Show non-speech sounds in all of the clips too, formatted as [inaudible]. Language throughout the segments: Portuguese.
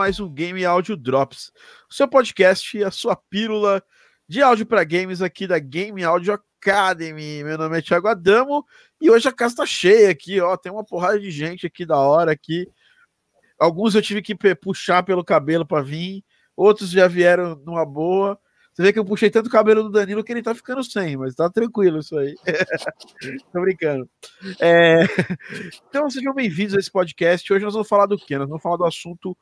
mais um Game Audio Drops, o seu podcast, a sua pílula de áudio para games aqui da Game Audio Academy. Meu nome é Thiago Adamo e hoje a casa tá cheia aqui, ó, tem uma porrada de gente aqui da hora aqui. Alguns eu tive que puxar pelo cabelo para vir, outros já vieram numa boa. Você vê que eu puxei tanto o cabelo do Danilo que ele tá ficando sem, mas tá tranquilo isso aí. [laughs] Tô brincando. É... [laughs] Então sejam bem-vindos a esse podcast. Hoje nós vamos falar do quê? Nós vamos falar do assunto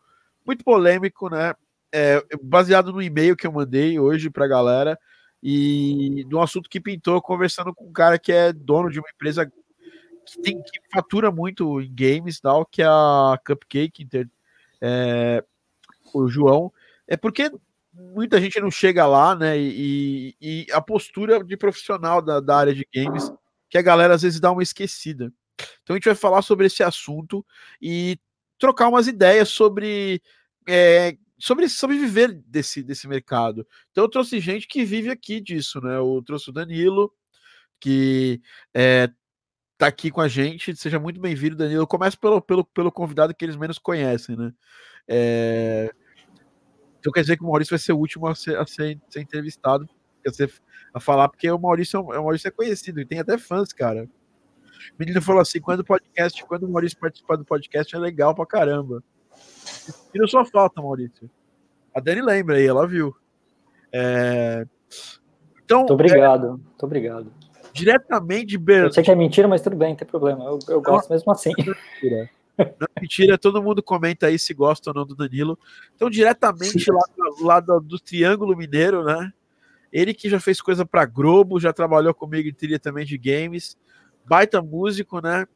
muito polêmico, né? É, baseado no e-mail que eu mandei hoje pra galera e um assunto que pintou conversando com um cara que é dono de uma empresa que, tem, que fatura muito em games tal, que é a Cupcake, é, o João. É porque muita gente não chega lá, né? E, e a postura de profissional da, da, área de games, que a galera às vezes dá uma esquecida. Então a gente vai falar sobre esse assunto e trocar umas ideias sobre. É, sobre, sobre viver desse, desse mercado. Então eu trouxe gente que vive aqui disso, né? Eu trouxe o Danilo, que é, tá aqui com a gente. Seja muito bem-vindo, Danilo. Eu começo pelo, pelo, pelo convidado que eles menos conhecem, né? É, então quer dizer que o Maurício vai ser o último a ser, a ser, ser entrevistado, a, ser, a falar, porque o Maurício, é o Maurício é conhecido e tem até fãs, cara. O menino falou assim: quando o podcast, quando o Maurício participar do podcast é legal pra caramba. Não só falta, Maurício. A Dani lembra aí, ela viu. É... Então, muito obrigado, é... muito obrigado. Diretamente de Berlim. Eu sei que é mentira, mas tudo bem, não tem problema. Eu, eu gosto mesmo assim. Mentira. Não é mentira, todo mundo comenta aí se gosta ou não do Danilo. Então, diretamente lá, lá do, do, Triângulo Mineiro, né? Ele que já fez coisa para Globo, já trabalhou comigo em trilha também de games. Baita músico, né?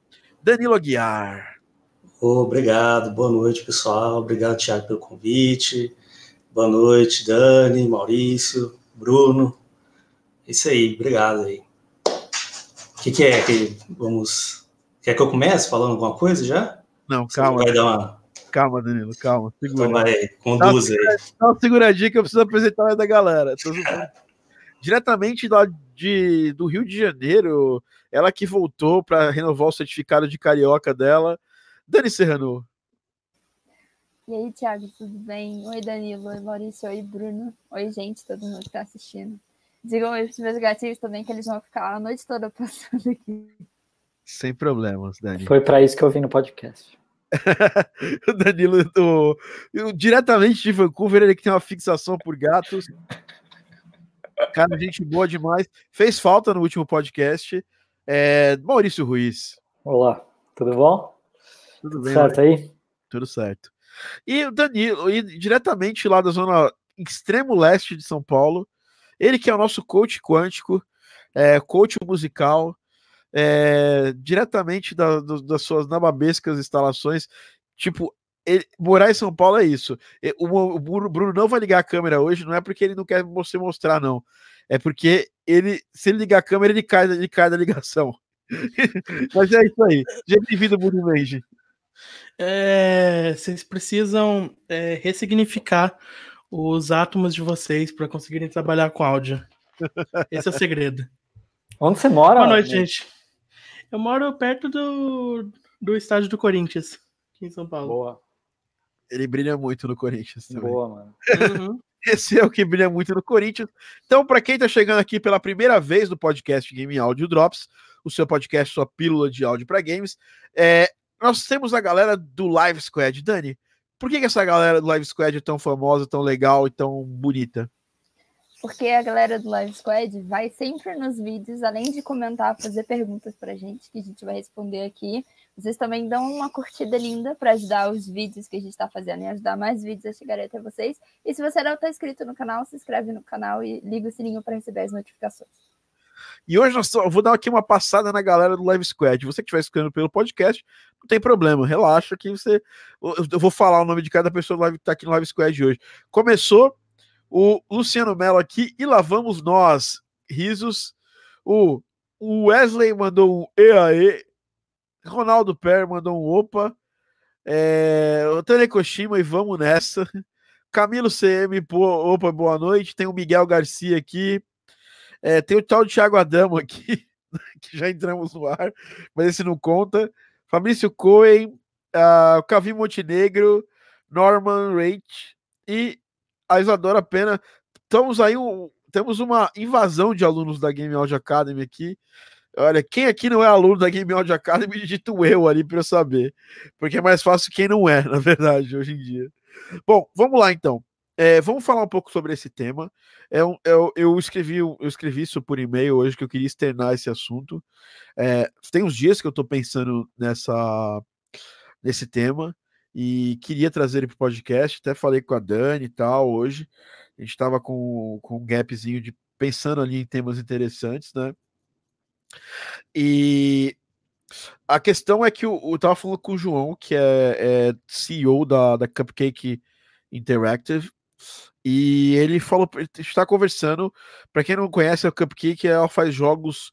Danilo Aguiar. Obrigado, boa noite, pessoal. Obrigado, Thiago, pelo convite. Boa noite, Dani, Maurício, Bruno. Isso aí, obrigado aí. O que, que é que vamos. Quer que eu comece falando alguma coisa já? Não, calma. Vai dar uma... Calma, Danilo, calma. Segura. Então vai, conduz aí. Dá uma seguradinha que eu preciso apresentar da galera. Diretamente lá de, do Rio de Janeiro, ela que voltou para renovar o certificado de carioca dela, Dani Serrano. E aí, Thiago, tudo bem? Oi, Danilo. Oi, Maurício. Oi, Bruno. Oi, gente, todo mundo que está assistindo. Digam oi os meus gatinhos também, que eles vão ficar a noite toda [laughs] passando aqui. Sem problemas, Dani. Foi para isso que eu vim no podcast. [laughs] o Danilo, do, diretamente de Vancouver, ele que tem uma fixação por gatos. Cara, gente boa demais. Fez falta no último podcast. É, Maurício Ruiz. Olá, tudo bom? Tudo bem. Certo aí? Tudo certo. E o Danilo, e diretamente lá da zona extremo leste de São Paulo, ele que é o nosso coach quântico, é, coach musical, é, diretamente da, do, das suas nababescas instalações. Tipo, ele, morar em São Paulo é isso. O, o, Bruno não vai ligar a câmera hoje, não é porque ele não quer você mostrar, não. É porque ele, se ele ligar a câmera, ele cai, ele cai da ligação. [laughs] Mas é isso aí. Já bem-vindo, Bruno Range. É, vocês precisam é, ressignificar os átomos de vocês para conseguirem trabalhar com áudio. Esse é o segredo. Onde você mora? Boa noite, gente. Eu moro perto do, do estádio do Corinthians, aqui em São Paulo. Boa. Ele brilha muito no Corinthians também. Boa, mano. Uhum. [laughs] Esse é o que brilha muito no Corinthians. Então, para quem está chegando aqui pela primeira vez no podcast Game Audio Drops, o seu podcast, sua pílula de áudio para games, é, nós temos a galera do Live Squad. Dani, por que, que essa galera do Live Squad é tão famosa, tão legal e tão bonita? porque a galera do Live Squad vai sempre nos vídeos, além de comentar, fazer perguntas pra gente, que a gente vai responder aqui. Vocês também dão uma curtida linda para ajudar os vídeos que a gente está fazendo e ajudar mais vídeos a chegarem até vocês. E se você não está inscrito no canal, se inscreve no canal e liga o sininho para receber as notificações. E hoje nós, vou dar aqui uma passada na galera do Live Squad. Você que estiver escutando pelo podcast, não tem problema, relaxa que você. Eu vou falar o nome de cada pessoa que está aqui no Live Squad hoje. Começou o Luciano Mello aqui e lá vamos nós. Risos. O Wesley mandou um EAE. Ronaldo Per mandou um opa. É, o Tane Koshima e vamos nessa. Camilo CM, pô, opa, boa noite. Tem o Miguel Garcia aqui. É, tem o tal de Thiago Adamo aqui, [laughs] que já entramos no ar, mas esse não conta. Fabrício Cohen, uh, Cavim Montenegro, Norman Rate e a Isadora Pena. Estamos aí, um, temos uma invasão de alunos da Game Audio Academy aqui. Olha, quem aqui não é aluno da Game Audio Academy, [laughs] digito eu ali para eu saber. Porque é mais fácil quem não é, [laughs] na verdade, hoje em dia. Bom, vamos lá então. É, vamos falar um pouco sobre esse tema. É, eu, eu, escrevi, eu escrevi isso por e-mail hoje que eu queria externar esse assunto. É, tem uns dias que eu estou pensando nessa, nesse tema e queria trazer ele para o podcast. Até falei com a Dani e tal hoje. A gente estava com, com um gapzinho de pensando ali em temas interessantes, né? E a questão é que eu, eu tava falando com o João, que é, é CEO da, da Cupcake Interactive, e ele falou, está conversando, para quem não conhece a Cupcake, ela faz jogos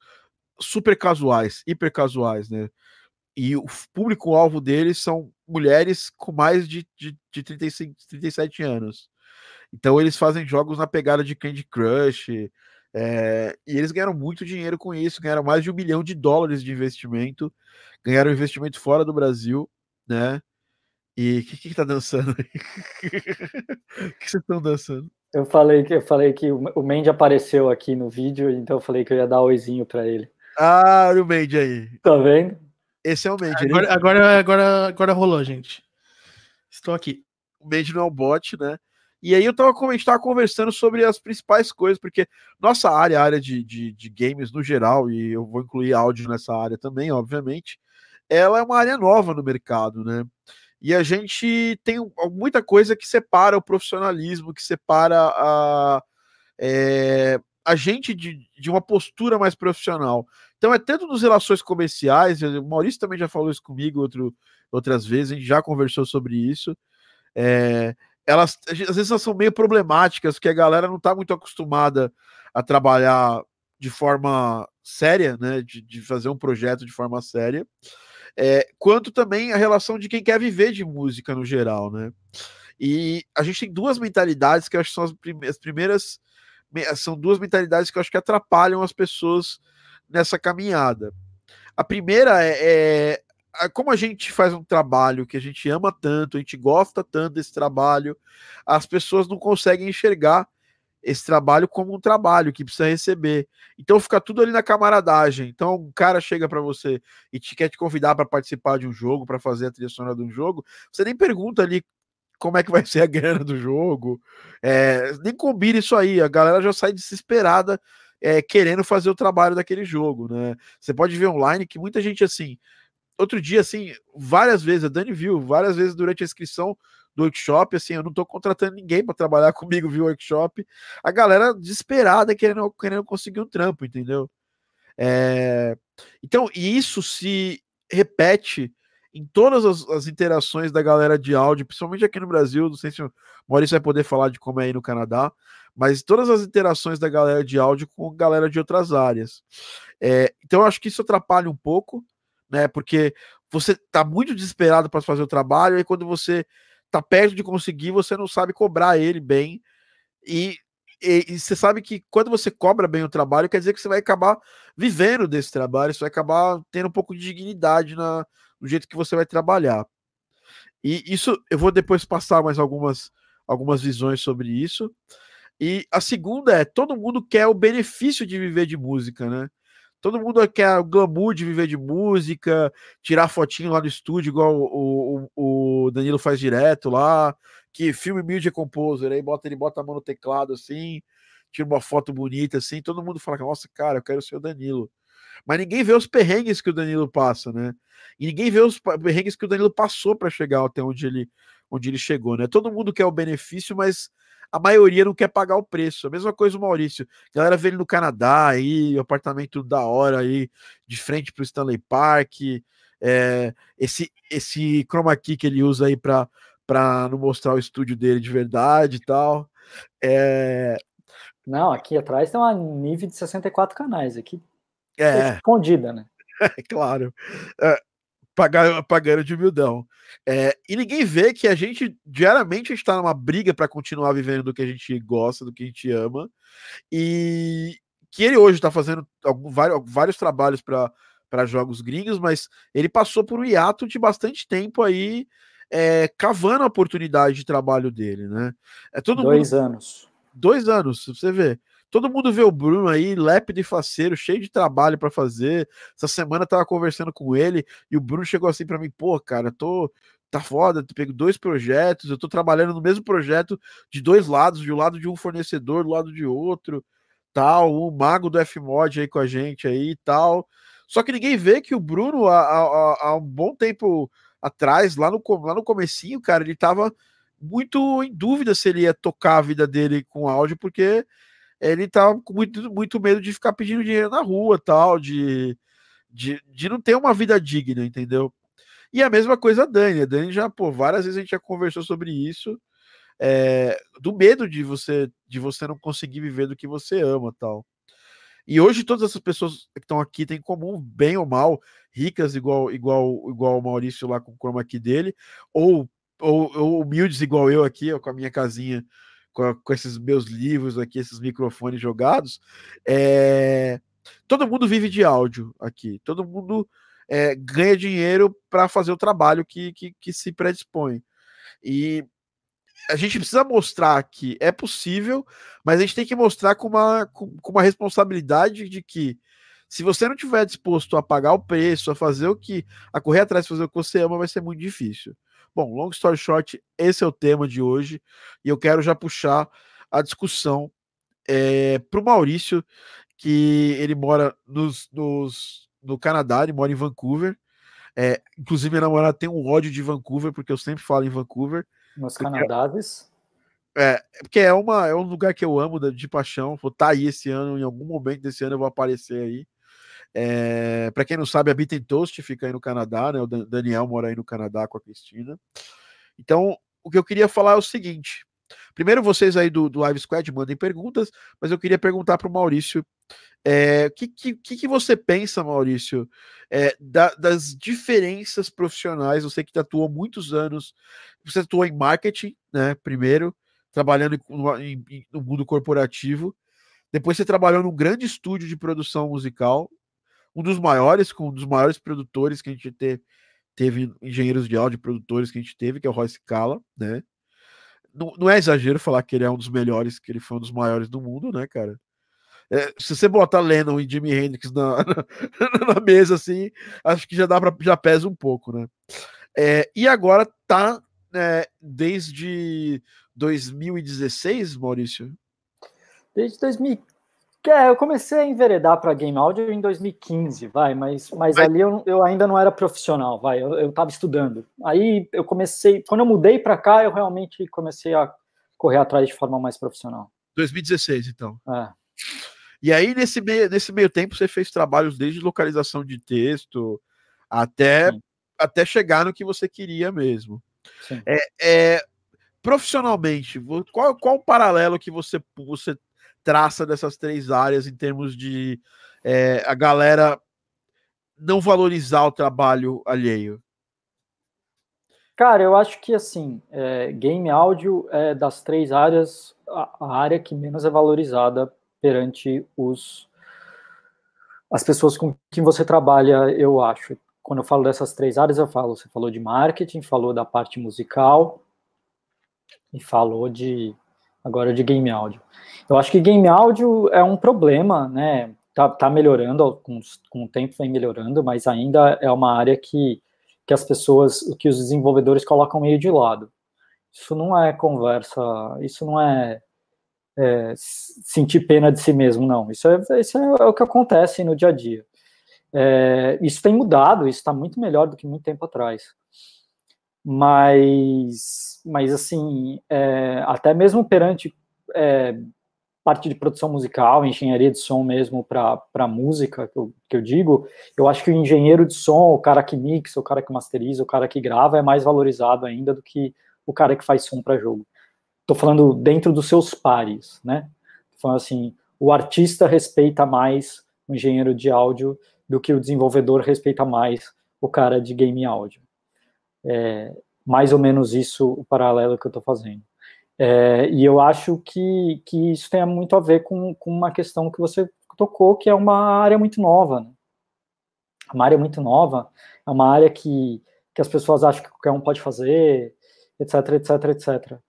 super casuais, hiper casuais, né? E o público-alvo deles são mulheres com mais de, de, de 35, 37 anos. Então eles fazem jogos na pegada de Candy Crush, é, e eles ganharam muito dinheiro com isso, ganharam mais de um milhão de dólares de investimento, ganharam investimento fora do Brasil, né? E o que, que tá dançando aí? [laughs] O que vocês estão dançando? Eu falei que eu falei que o Mandy apareceu aqui no vídeo, então eu falei que eu ia dar oizinho para ele. Ah, olha o Mandy aí. Tá vendo? Esse é o Mandy. Agora, ele... agora, agora, agora rolou, gente. Estou aqui. O Mandy não é um bot, né? E aí eu tava, a gente tava conversando sobre as principais coisas, porque nossa área, a área de, de, de, games no geral, e eu vou incluir áudio nessa área também, obviamente, ela é uma área nova no mercado, né? E a gente tem muita coisa que separa o profissionalismo, que separa a, é, a gente de, de uma postura mais profissional. Então é tanto nas relações comerciais, o Maurício também já falou isso comigo outro, outras vezes, a gente já conversou sobre isso. É, elas às vezes elas são meio problemáticas, porque a galera não está muito acostumada a trabalhar de forma séria, né? De, de fazer um projeto de forma séria. É, quanto também a relação de quem quer viver de música no geral, né? E a gente tem duas mentalidades que eu acho que são as, as primeiras. São duas mentalidades que eu acho que atrapalham as pessoas nessa caminhada. A primeira é, é como a gente faz um trabalho que a gente ama tanto, a gente gosta tanto desse trabalho, as pessoas não conseguem enxergar esse trabalho como um trabalho que precisa receber. Então fica tudo ali na camaradagem. Então um cara chega para você e te quer te convidar para participar de um jogo, para fazer a trilha sonora de um jogo, você nem pergunta ali como é que vai [laughs] ser a grana do jogo, é, nem combina isso aí. A galera já sai desesperada é, querendo fazer o trabalho daquele jogo, né? Você pode ver online que muita gente assim outro dia, assim, várias vezes, a Dani viu, várias vezes durante a inscrição do workshop, assim, eu não tô contratando ninguém para trabalhar [laughs] comigo, viu, workshop, a galera desesperada querendo, querendo conseguir um trampo, entendeu? É... Então, e isso se repete em todas as, as, interações da galera de áudio, principalmente aqui no Brasil, não sei se o Maurício vai poder falar de como é aí no Canadá, mas todas as interações da galera de áudio com galera de outras áreas. É, então, eu acho que isso atrapalha um pouco, né? Porque você tá muito desesperado para fazer o trabalho, e quando você tá perto de conseguir, você não sabe cobrar ele bem. E, e, e, você sabe que quando você cobra bem o trabalho, quer dizer que você vai acabar vivendo desse trabalho, você vai acabar tendo um pouco de dignidade na, no jeito que você vai trabalhar. E isso eu vou depois passar mais algumas, algumas visões sobre isso. E a segunda é: todo mundo quer o benefício de viver de música, né? Todo mundo quer o glamour de viver de música, tirar fotinho lá no estúdio, igual o, o, o Danilo faz direto lá, que filme Media Composer, aí bota, ele bota a mão no teclado assim, tira uma foto bonita assim, todo mundo fala, nossa, cara, eu quero ser o Danilo. Mas ninguém vê os perrengues que o Danilo passa, né? E ninguém vê os perrengues que o Danilo passou para chegar até onde ele, onde ele chegou, né? Todo mundo quer o benefício, mas a maioria não quer pagar o preço. A mesma coisa o Maurício. A galera vê ele no Canadá aí, apartamento da hora aí, de frente para o Stanley Park. É, esse, esse chroma key que ele usa aí para não mostrar o estúdio dele de verdade e tal. É... Não, aqui atrás tem uma nível de 64 canais aqui. É. Escondida, né? [laughs] É, claro. É, pagar, pagando de humildão. É, e ninguém vê que a gente, diariamente, está numa briga para continuar vivendo do que a gente gosta, do que a gente ama, e que ele hoje está fazendo algum, vários, vários trabalhos para jogos gringos, mas ele passou por um hiato de bastante tempo aí é, cavando a oportunidade de trabalho dele, né? É todo Dois mundo, anos. Dois anos, você vê. Todo mundo vê o Bruno aí, lépido e faceiro, cheio de trabalho para fazer. Essa semana eu tava conversando com ele e o Bruno chegou assim para mim, pô, cara, tô tá foda, tu pego dois projetos, eu tô trabalhando no mesmo projeto de dois lados, de um lado de um fornecedor, do lado de outro, tal, o mago do Fmod aí com a gente aí tal. Só que ninguém vê que o Bruno, há, há, há um bom tempo atrás, lá no, lá no comecinho, cara, ele tava muito em dúvida se ele ia tocar a vida dele com áudio, porque ele tava com muito, muito medo de ficar pedindo dinheiro na rua, tal, de, de, de não ter uma vida digna, entendeu? E a mesma coisa a Dani. A Dani já, pô, várias vezes a gente já conversou sobre isso. É, do medo de você de você não conseguir viver do que você ama tal. E hoje todas essas pessoas que estão aqui têm em comum, bem ou mal, ricas igual igual igual o Maurício lá com o chroma key dele, ou, ou, ou humildes igual eu aqui, com a minha casinha, com, com, esses meus livros aqui, esses microfones jogados. É, todo mundo vive de áudio aqui, todo mundo é, ganha dinheiro para fazer o trabalho que, que, que se predispõe. E a gente precisa mostrar que é possível, mas a gente tem que mostrar com uma, com, com uma responsabilidade de que se você não tiver disposto a pagar o preço, a fazer o que, a correr atrás fazer o que você ama, vai ser muito difícil. Bom, long story short, esse é o tema de hoje e eu quero já puxar a discussão é, eh, para o Maurício, que ele mora nos, nos no Canadá, ele mora em Vancouver. É, inclusive, minha namorada tem um ódio de Vancouver, porque eu sempre falo em Vancouver. Nos Canadaves? É, porque é, uma, é um lugar que eu amo de, de paixão. Vou estar tá aí esse ano, em algum momento desse ano eu vou aparecer aí. É, para quem não sabe, a Beat Toast fica aí no Canadá, né? O Daniel mora aí no Canadá com a Cristina. Então, o que eu queria falar é o seguinte: primeiro, vocês aí do, do Live Squad mandem perguntas, mas eu queria perguntar para o Maurício é, o que, que, que, você pensa, Maurício, é, da, das diferenças profissionais? Você que atuou muitos anos, você atuou em marketing, né? Primeiro, trabalhando em, no mundo corporativo. Depois você trabalhou num grande estúdio de produção musical, um dos maiores, com um dos maiores produtores que a gente teve, teve engenheiros de áudio, produtores que a gente teve, que é o Royce Cala, né? Não, não é exagero falar que ele é um dos melhores, que ele foi um dos maiores do mundo, né, cara? É, se você botar Lennon e Jimi Hendrix na, [laughs] na, na mesa, assim, acho que já dá para já pesa um pouco, né? É, e agora tá né, desde 2016, Maurício? Desde 2000. É, eu comecei a enveredar para Game Audio em 2015, vai, mas, mas vai. ali eu, eu ainda não era profissional, vai, eu estava estudando. Aí eu comecei, quando eu mudei para cá, eu realmente comecei a correr atrás de forma mais profissional. 2016, então. É. E aí, nesse meio, nesse meio tempo, você fez trabalhos desde localização de texto até, até chegar no que você queria mesmo. É, é, profissionalmente, qual, qual o paralelo que você, você traça dessas três áreas em termos de é, a galera não valorizar o trabalho alheio? Cara, eu acho que assim, é, game áudio é das três áreas a, a área que menos é valorizada perante os as pessoas com quem você trabalha, eu acho. Quando eu falo dessas três áreas, eu falo, você falou de marketing, falou da parte musical e falou de agora de game áudio. Eu acho que game áudio é um problema, né? Tá, tá melhorando, com, com o tempo vem melhorando, mas ainda é uma área que, que as pessoas, que os desenvolvedores colocam meio de lado. Isso não é conversa, isso não é é, sentir pena de si mesmo, não. Isso é, isso é o que acontece no dia a dia. É, isso tem mudado, isso está muito melhor do que muito tempo atrás. Mas, mas assim, é, até mesmo perante é, parte de produção musical, engenharia de som mesmo para música, que eu, que eu digo, eu acho que o engenheiro de som, o cara que mixa, o cara que masteriza, o cara que grava é mais valorizado ainda do que o cara que faz som para jogo. Estou falando dentro dos seus pares, né? Falando assim, o artista respeita mais o engenheiro de áudio do que o desenvolvedor respeita mais o cara de game áudio. É, mais ou menos isso o paralelo que eu estou fazendo. É, e eu acho que, que isso tem muito a ver com, com uma questão que você tocou, que é uma área muito nova. Né? Uma área muito nova, é uma área que, que as pessoas acham que qualquer um pode fazer, etc, etc, etc.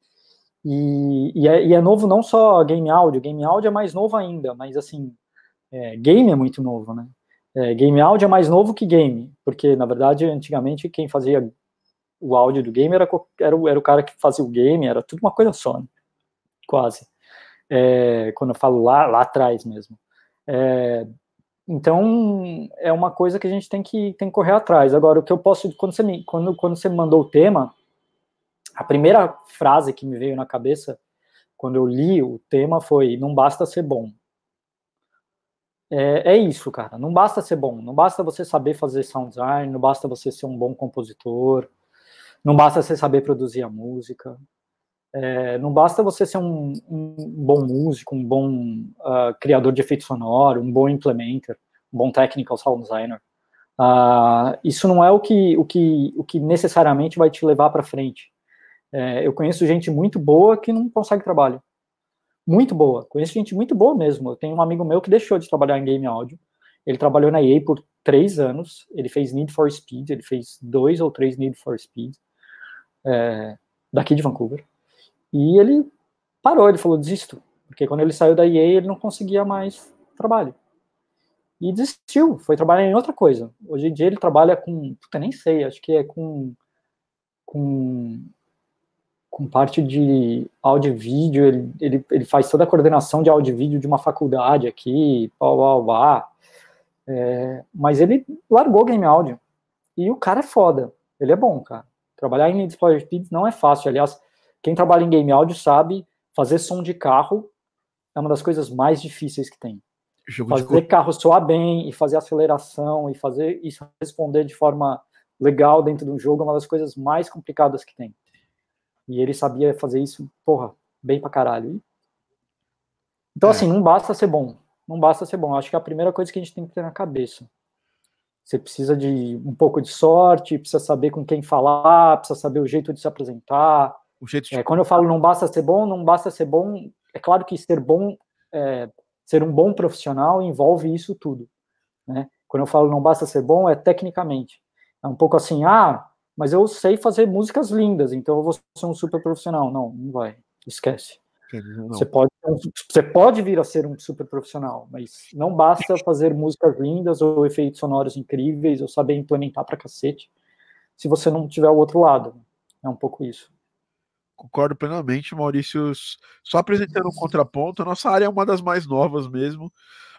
E, e, é, e é novo não só game áudio, game áudio é mais novo ainda, mas assim, é, game é muito novo, né? É, game áudio é mais novo que game, porque na verdade antigamente quem fazia o áudio do game era, era, era o cara que fazia o game, era tudo uma coisa só, né? quase. É, quando eu falo lá, lá atrás mesmo. É, então, é uma coisa que a gente tem que, tem que correr atrás. Agora, o que eu posso, quando você, me, quando, quando você me mandou o tema, a primeira frase que me veio na cabeça quando eu li o tema foi: não basta ser bom. É, é, isso, cara. Não basta ser bom. Não basta você saber fazer sound design. Não basta você ser um bom compositor. Não basta você saber produzir a música. É, não basta você ser um, um bom músico, um bom uh, criador de efeito sonoro, um bom implementer, um bom technical sound designer. Uh, isso não é o que, o, que, o que necessariamente vai te levar para frente. É, eu conheço gente muito boa que não consegue trabalho. Muito boa. Conheço gente muito boa mesmo. Eu tenho um amigo meu que deixou de trabalhar em game áudio. Ele trabalhou na EA por três anos. Ele fez Need for Speed. Ele fez dois ou três Need for Speed. É, daqui de Vancouver. E ele parou, ele falou, desisto. Porque quando ele saiu da EA, ele não conseguia mais trabalho. E desistiu, foi trabalhar em outra coisa. Hoje em dia ele trabalha com, puta, nem sei, acho que é com, com, com parte de áudio e vídeo, ele, ele, ele faz toda a coordenação de áudio e vídeo de uma faculdade aqui, pau, pau, pau. É, mas ele largou game áudio. E o cara é foda, ele é bom, cara. Trabalhar em Need for Speed não é fácil, aliás, quem trabalha em game áudio sabe fazer som de carro é uma das coisas mais difíceis que tem. Jogo fazer de... carro soar bem e fazer aceleração e fazer isso responder de forma legal dentro de um jogo é uma das coisas mais complicadas que tem. E ele sabia fazer isso, porra, bem pra caralho. Então, é. assim, não basta ser bom. Não basta ser bom. Acho que é a primeira coisa que a gente tem que ter na cabeça. Você precisa de um pouco de sorte, precisa saber com quem falar, precisa saber o jeito de se apresentar, o jeito de... É, quando eu falo não basta ser bom, não basta ser bom, é claro que ser bom, é, ser um bom profissional envolve isso tudo. Né? Quando eu falo não basta ser bom, é tecnicamente. É um pouco assim, ah, mas eu sei fazer músicas lindas, então eu vou ser um super profissional. Não, não vai, esquece. Você pode, você pode vir a ser um super profissional, mas não basta fazer músicas lindas ou efeitos sonoros incríveis ou saber implementar pra cacete se você não tiver o outro lado. É um pouco isso. Concordo plenamente, Maurício. Só apresentando um contraponto, a nossa área é uma das mais novas mesmo,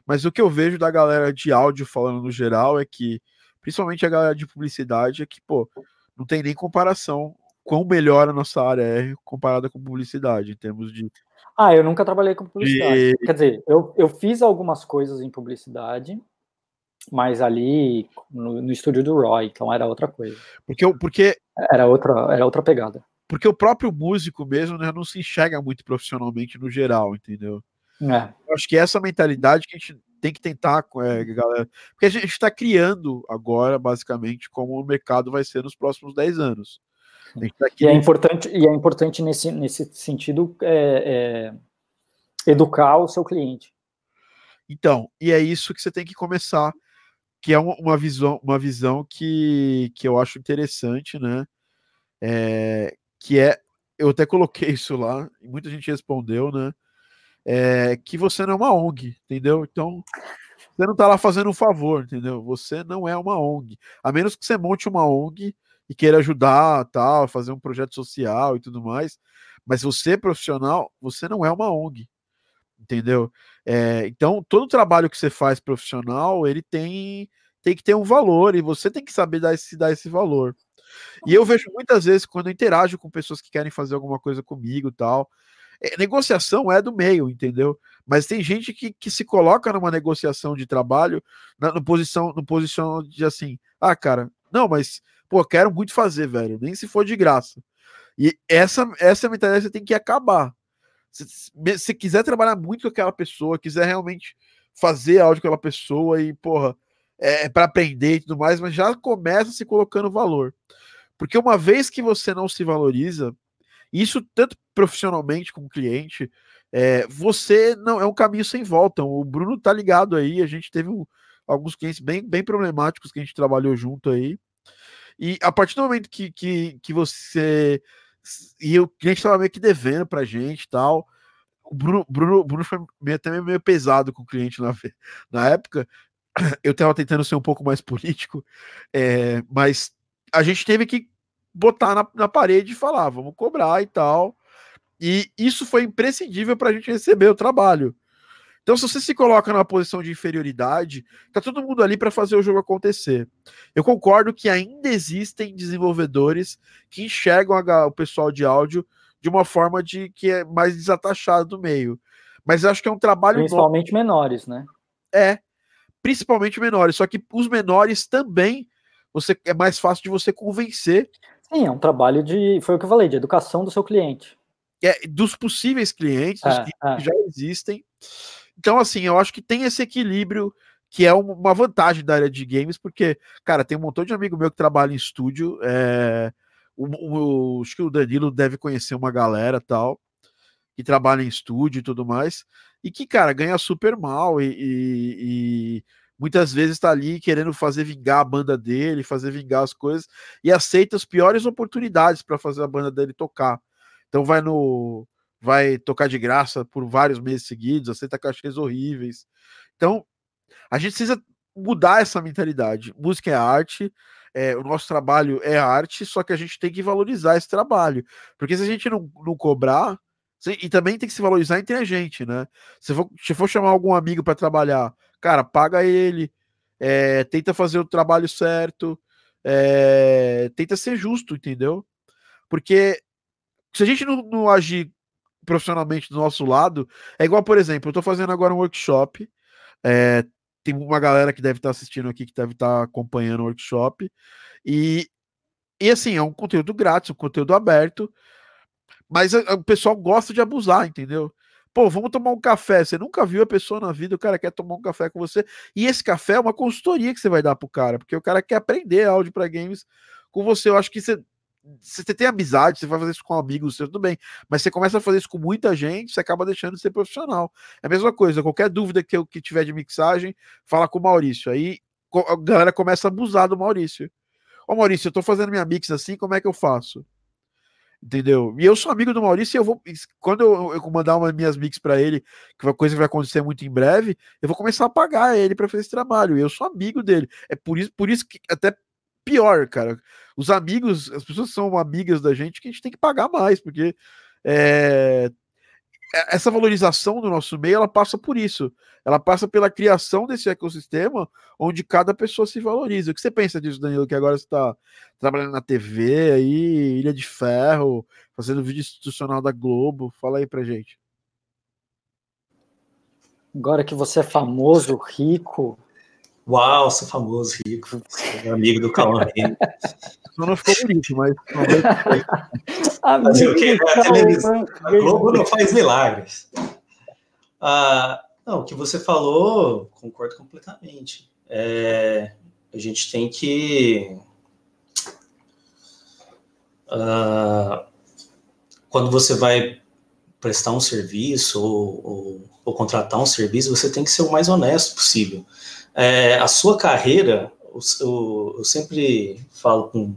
mas o que eu vejo da galera de áudio falando no geral é que, principalmente a galera de publicidade, é que, pô, não tem nem comparação quão melhor a nossa área é comparada com publicidade, em termos de. Ah, eu nunca trabalhei com publicidade. Quer dizer, eu, eu fiz algumas coisas em publicidade, mas ali no, no estúdio do Roy, então era outra coisa. Porque, porque era outra, era outra pegada porque o próprio músico mesmo né, não se enxerga muito profissionalmente no geral, entendeu? É. Eu acho que essa mentalidade que a gente tem que tentar, é, galera, porque a gente está criando agora, basicamente, como o mercado vai ser nos próximos 10 anos. E é importante, e é importante nesse, nesse sentido é, é, educar o seu cliente. Então, e é isso que você tem que começar, que é uma, uma visão, uma visão que, que eu acho interessante, né? É, que é, eu até coloquei [laughs] isso lá, e muita gente respondeu, né? É, que você não é uma ONG, entendeu? Então, você não está lá fazendo um favor, entendeu? Você não é uma ONG. A menos que você monte uma ONG e queira ajudar, tal, fazer um projeto social e tudo mais. Mas você, profissional, você não é uma ONG, entendeu? É, então, todo trabalho que você faz profissional, ele tem, tem que ter um valor e você tem que saber dar esse, dar esse valor. E eu vejo muitas vezes quando eu interajo com pessoas que querem fazer alguma coisa comigo tal. É, negociação é do meio, entendeu? Mas tem gente que, que se coloca numa negociação de trabalho na no posição, no posição de assim, ah, cara, não, mas pô, quero muito fazer, velho, nem se for de graça. E essa essa mentalidade você tem que acabar. Se, se quiser trabalhar muito com aquela pessoa, quiser realmente fazer áudio com aquela pessoa e, porra, é, é para aprender e tudo mais, mas já começa se colocando valor. Porque uma vez que você não se valoriza, isso tanto profissionalmente como cliente, é, você não é um caminho sem volta. O Bruno tá ligado aí, a gente teve um, alguns clientes bem, bem problemáticos que a gente trabalhou junto aí. E a partir do momento que, que, que você. E o cliente estava meio que devendo pra gente e tal. O Bruno, Bruno, Bruno foi meio, até meio pesado com o cliente na, na época. [clears throat] Eu estava tentando ser um pouco mais político, é, mas a gente teve que botar na, na parede e falar, vamos cobrar e tal. E isso foi imprescindível para a gente receber o trabalho. Então, se você se coloca numa posição de inferioridade, tá todo mundo ali para fazer o jogo acontecer. Eu concordo que ainda existem desenvolvedores que enxergam a, o pessoal de áudio de uma forma de que é mais desatachado do meio. Mas acho que é um trabalho. Principalmente novo. menores, né? É, principalmente menores. Só que os menores também você é mais fácil de você convencer. Sim, é um trabalho de, foi o que eu falei, de educação do seu cliente. É, dos possíveis clientes, é, que é. já existem. Então, assim, eu acho que tem esse equilíbrio que é uma vantagem da área de games, porque, cara, tem um montão de amigo meu que trabalha em estúdio. É, o, o, acho que o Danilo deve conhecer uma galera tal, que trabalha em estúdio e tudo mais, e que, cara, ganha super mal e, e, e muitas vezes está ali querendo fazer vingar a banda dele, fazer vingar as coisas, e aceita as piores oportunidades para fazer a banda dele tocar. Então vai no vai tocar de graça por vários meses seguidos, aceita cachês horríveis. Então, a gente precisa mudar essa mentalidade. Música é arte, é, o nosso trabalho é arte, só que a gente tem que valorizar esse trabalho. Porque se a gente não, não cobrar, e também tem que se valorizar entre a gente, né? Se for, se for chamar algum amigo para trabalhar, cara, paga ele, é, tenta fazer o trabalho certo, é, tenta ser justo, entendeu? Porque se a gente não, não agir profissionalmente do nosso lado, é igual, por exemplo, eu estou fazendo agora um workshop. É, tem uma galera que deve estar tá assistindo aqui, que deve estar tá acompanhando o workshop. E, e assim, é um conteúdo grátis, um conteúdo aberto. Mas a, a, o pessoal gosta de abusar, entendeu? Pô, vamos tomar um café. Você nunca viu a pessoa na vida, o cara quer tomar um café com você. E esse café é uma consultoria que você vai dar pro cara, porque o cara quer aprender áudio para games com você. Eu acho que você você tem amizade, você vai fazer isso com amigos, tudo bem. Mas você começa a fazer isso com muita gente, você acaba deixando de ser profissional. É a mesma coisa, qualquer dúvida que eu que tiver de mixagem, fala com o Maurício. Aí a galera começa a abusar do Maurício. Ô Maurício, eu tô fazendo minha mix assim, como é que eu faço? Entendeu? E eu sou amigo do Maurício e eu vou. Quando eu, eu mandar uma minhas mix para ele, que é uma coisa que vai acontecer muito em breve, eu vou começar a pagar ele para fazer esse trabalho. E eu sou amigo dele. É por isso, por isso que até pior, cara. Os amigos, as pessoas são amigas da gente que a gente tem que pagar mais, porque é, essa valorização do nosso meio, ela passa por isso. Ela passa pela criação desse ecossistema onde cada pessoa se valoriza. O que você pensa disso, Danilo? Que agora você está trabalhando na TV aí, Ilha de Ferro, fazendo vídeo institucional da Globo. Fala aí pra gente. Agora que você é famoso, rico, Uau, sou famoso, rico, sou amigo do Cauã. [laughs] Só não ficou bonito, mas. [laughs] Fazer o quê? A, televisão, a Globo não faz milagres. Ah, não, o que você falou, concordo completamente. É, a gente tem que. Ah, quando você vai prestar um serviço ou, ou, ou contratar um serviço, você tem que ser o mais honesto possível é, a sua carreira, eu, eu, sempre falo com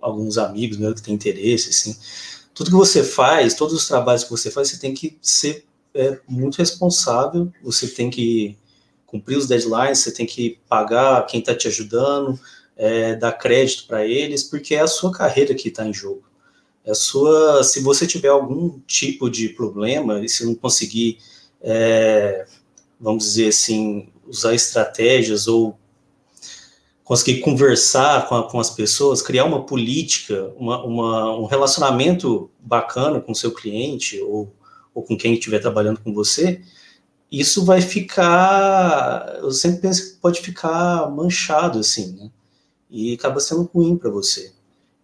alguns amigos meus que têm interesse, assim, tudo que você faz, todos os trabalhos que você faz, você tem que ser é, muito responsável, você tem que cumprir os deadlines, você tem que pagar quem está te ajudando, é, dar crédito para eles, porque é a sua carreira que está em jogo. É sua, se você tiver algum tipo de problema e se não conseguir, é, vamos dizer assim, usar estratégias ou conseguir conversar com, a, com as pessoas, criar uma política, uma, uma, um relacionamento bacana com o seu cliente ou, ou com quem estiver trabalhando com você, isso vai ficar, eu sempre penso que pode ficar manchado assim, né? E acaba sendo ruim para você.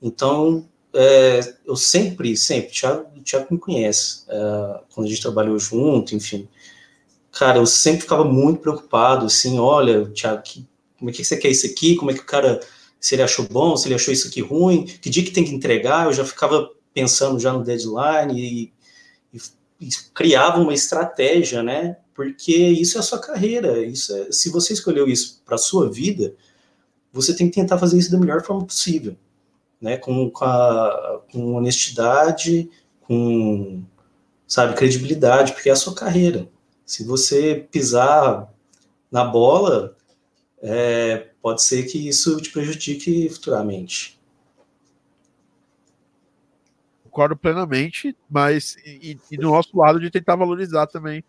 Então, é, eu sempre, sempre, o Thiago, Thiago me conhece, é, quando a gente trabalhou junto, enfim, cara, eu sempre ficava muito preocupado, assim, olha, Thiago, que, como é que você quer isso aqui? Como é que o cara, se ele achou bom, se ele achou isso aqui ruim, que dia que tem que entregar? Eu já ficava pensando já no deadline e, e, e criava uma estratégia, né? Porque isso é a sua carreira, isso é, se você escolheu isso para sua vida, você tem que tentar fazer isso da melhor forma possível. né, com, com, a, com honestidade, com, sabe, credibilidade, porque é a sua carreira. Se você pisar na bola, é, pode ser que isso te prejudique futuramente. Concordo plenamente, mas e, e do nosso lado de tentar valorizar também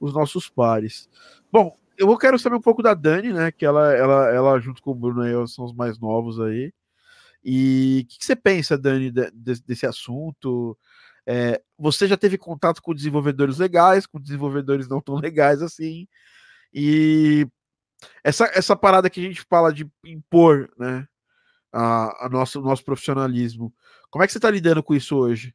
os nossos pares. Bom, eu quero saber um pouco da Dani, né? Que ela, ela, ela junto com o Bruno aí, são os mais novos aí. E o que, que, você pensa, Dani, de, de, desse assunto? É, você já teve contato com desenvolvedores legais, com desenvolvedores não tão legais assim. E essa, essa parada que a gente fala de impor, né? A, a nosso, nosso profissionalismo. Como é que você está lidando com isso hoje?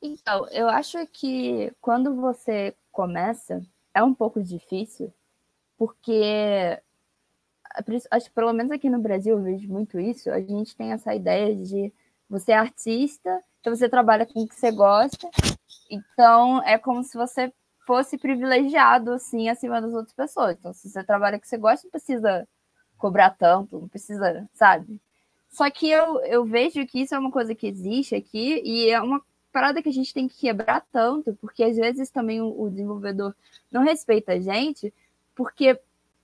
Então, eu acho que quando você começa, é um pouco difícil, porque acho que pelo menos aqui no Brasil eu vejo muito isso, a gente tem essa ideia de você é artista, então você trabalha com o que você gosta, então é como se você fosse privilegiado assim acima das outras pessoas. Então, se você trabalha com o que você gosta, não precisa cobrar tanto, não precisa, sabe? Só que eu, eu vejo que isso é uma coisa que existe aqui e é uma parada que a gente tem que quebrar tanto, porque às vezes também o, o desenvolvedor não respeita a gente, porque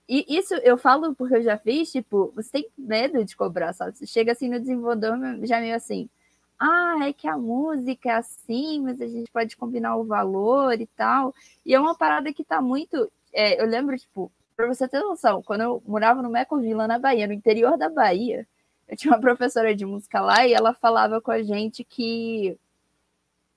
e isso eu falo porque eu já fiz, tipo, você tem medo de cobrar, sabe? Você chega assim no desenvolvedor, já meio assim, ah, é que a música é assim, mas a gente pode combinar o valor e tal. E é uma parada que tá muito. É, eu lembro, tipo, pra você ter noção, quando eu morava no Mecovila, na Bahia, no interior da Bahia, eu tinha uma professora de música lá e ela falava com a gente que,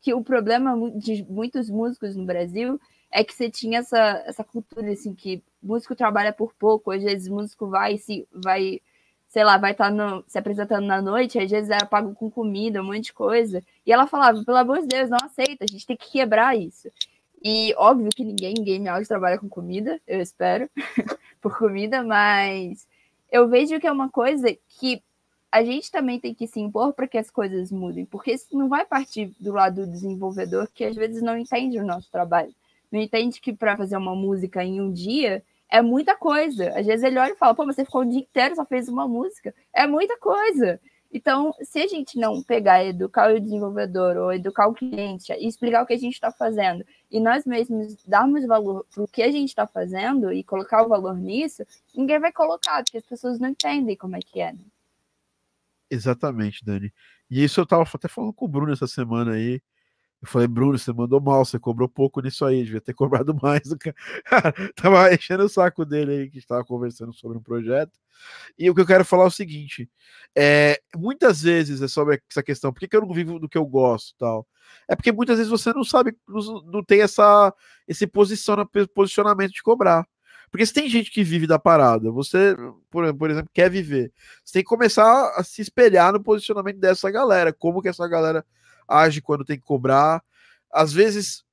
que o problema de muitos músicos no Brasil é que você tinha essa, essa cultura assim que músico trabalha por pouco, às vezes músico vai se vai, sei lá, vai estar se apresentando na noite, às vezes é pago com comida, um monte de coisa. E ela falava, pelo amor de Deus, não aceita, a gente tem que quebrar isso. E óbvio que ninguém em game áudio trabalha com comida, eu espero, [laughs] por comida, mas eu vejo que é uma coisa que a gente também tem que se impor para que as coisas mudem, porque isso não vai partir do lado do desenvolvedor que às vezes não entende o nosso trabalho. Não entende que para fazer uma música em um dia é muita coisa. Às vezes ele olha e fala, pô, você ficou o dia inteiro só fez uma música. É muita coisa. Então, se a gente não pegar, educar o desenvolvedor ou educar o cliente e explicar o que a gente está fazendo e nós mesmos darmos valor para o que a gente está fazendo e colocar o valor nisso, ninguém vai colocar, porque as pessoas não entendem como é que é. Né? Exatamente, Dani. E isso eu estava até falando com o Bruno essa semana aí. Eu falei, Bruno, você mandou mal, você cobrou pouco nisso aí, devia ter [laughs] cobrado mais [laughs] tava enchendo o saco dele aí, que estava conversando sobre um projeto. E o que eu quero falar é o seguinte: é, muitas vezes é sobre essa questão, por que, que eu não vivo do que eu gosto tal? É porque muitas vezes você não sabe, não, não tem essa, esse posicionamento de cobrar. Porque se tem gente que vive da parada, você, por, por exemplo, quer viver, você tem que começar a se espelhar no posicionamento dessa galera, como que essa galera age quando tem que cobrar. Às vezes,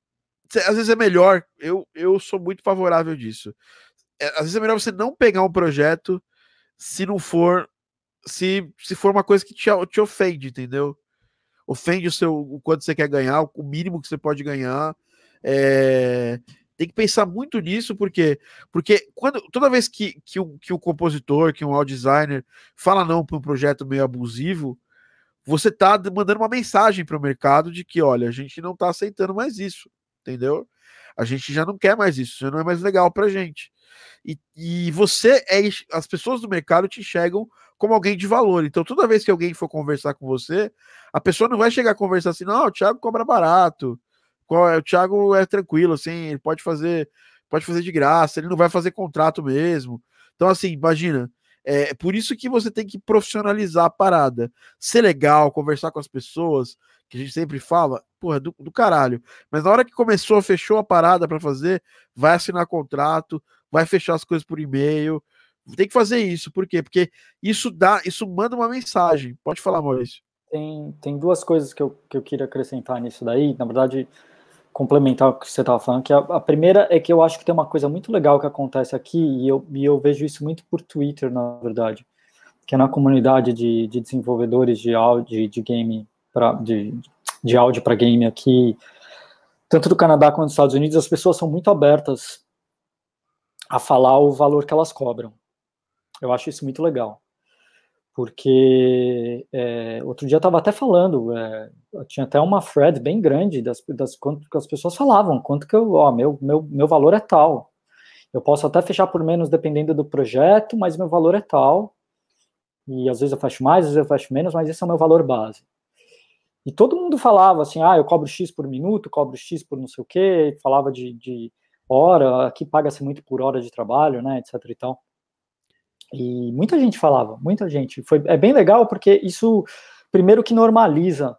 às vezes é melhor, eu, eu sou muito favorável disso. É, às vezes é melhor você não pegar um projeto se não for se, se for uma coisa que te, te ofende, entendeu? Ofende o seu o quanto você quer ganhar, o mínimo que você pode ganhar. É, tem que pensar muito nisso, porque porque quando toda vez que, que, o, que o compositor, que um audio designer fala não para um projeto meio abusivo, você tá mandando uma mensagem para o mercado de que, olha, a gente não está aceitando mais isso, entendeu? A gente já não quer mais isso, isso não é mais legal para gente. E, e você é as pessoas do mercado te enxergam como alguém de valor. Então, toda vez que alguém for conversar com você, a pessoa não vai chegar a conversar assim, não, o Thiago cobra barato, o Thiago é tranquilo, assim, ele pode fazer, pode fazer de graça, ele não vai fazer contrato mesmo. Então, assim, imagina, é por isso que você tem que profissionalizar a parada. Ser legal, conversar com as pessoas, que a gente sempre fala, porra, do, do caralho. Mas na hora que começou, fechou a parada para fazer, vai assinar contrato, vai fechar as coisas por e-mail. Tem que fazer isso, por quê? Porque isso dá, isso manda uma mensagem. Pode falar, Maurício. Tem, tem duas coisas que eu, que eu queria acrescentar nisso daí. Na verdade, complementar o que você estava falando, que a, a, primeira é que eu acho que tem uma coisa muito legal que acontece aqui, e eu, e eu vejo isso muito por Twitter, na verdade, que é na comunidade de, de desenvolvedores de áudio, de game, pra, de, de áudio para game aqui, tanto do Canadá quanto dos Estados Unidos, as pessoas são muito abertas a falar o valor que elas cobram. Eu acho isso muito legal. Porque é, outro dia eu estava até falando, é, tinha até uma thread bem grande das, das quanto que as pessoas falavam, quanto que eu, ó, meu, meu, meu valor é tal. Eu posso até fechar por menos dependendo do projeto, mas meu valor é tal. E às vezes eu fecho mais, às vezes eu fecho menos, mas esse é o meu valor base. E todo mundo falava assim, ah, eu cobro X por minuto, cobro X por não sei o quê, falava de, de hora, aqui paga-se muito por hora de trabalho, né, etc e tal. E muita gente falava, muita gente. Foi, é bem legal porque isso, primeiro que normaliza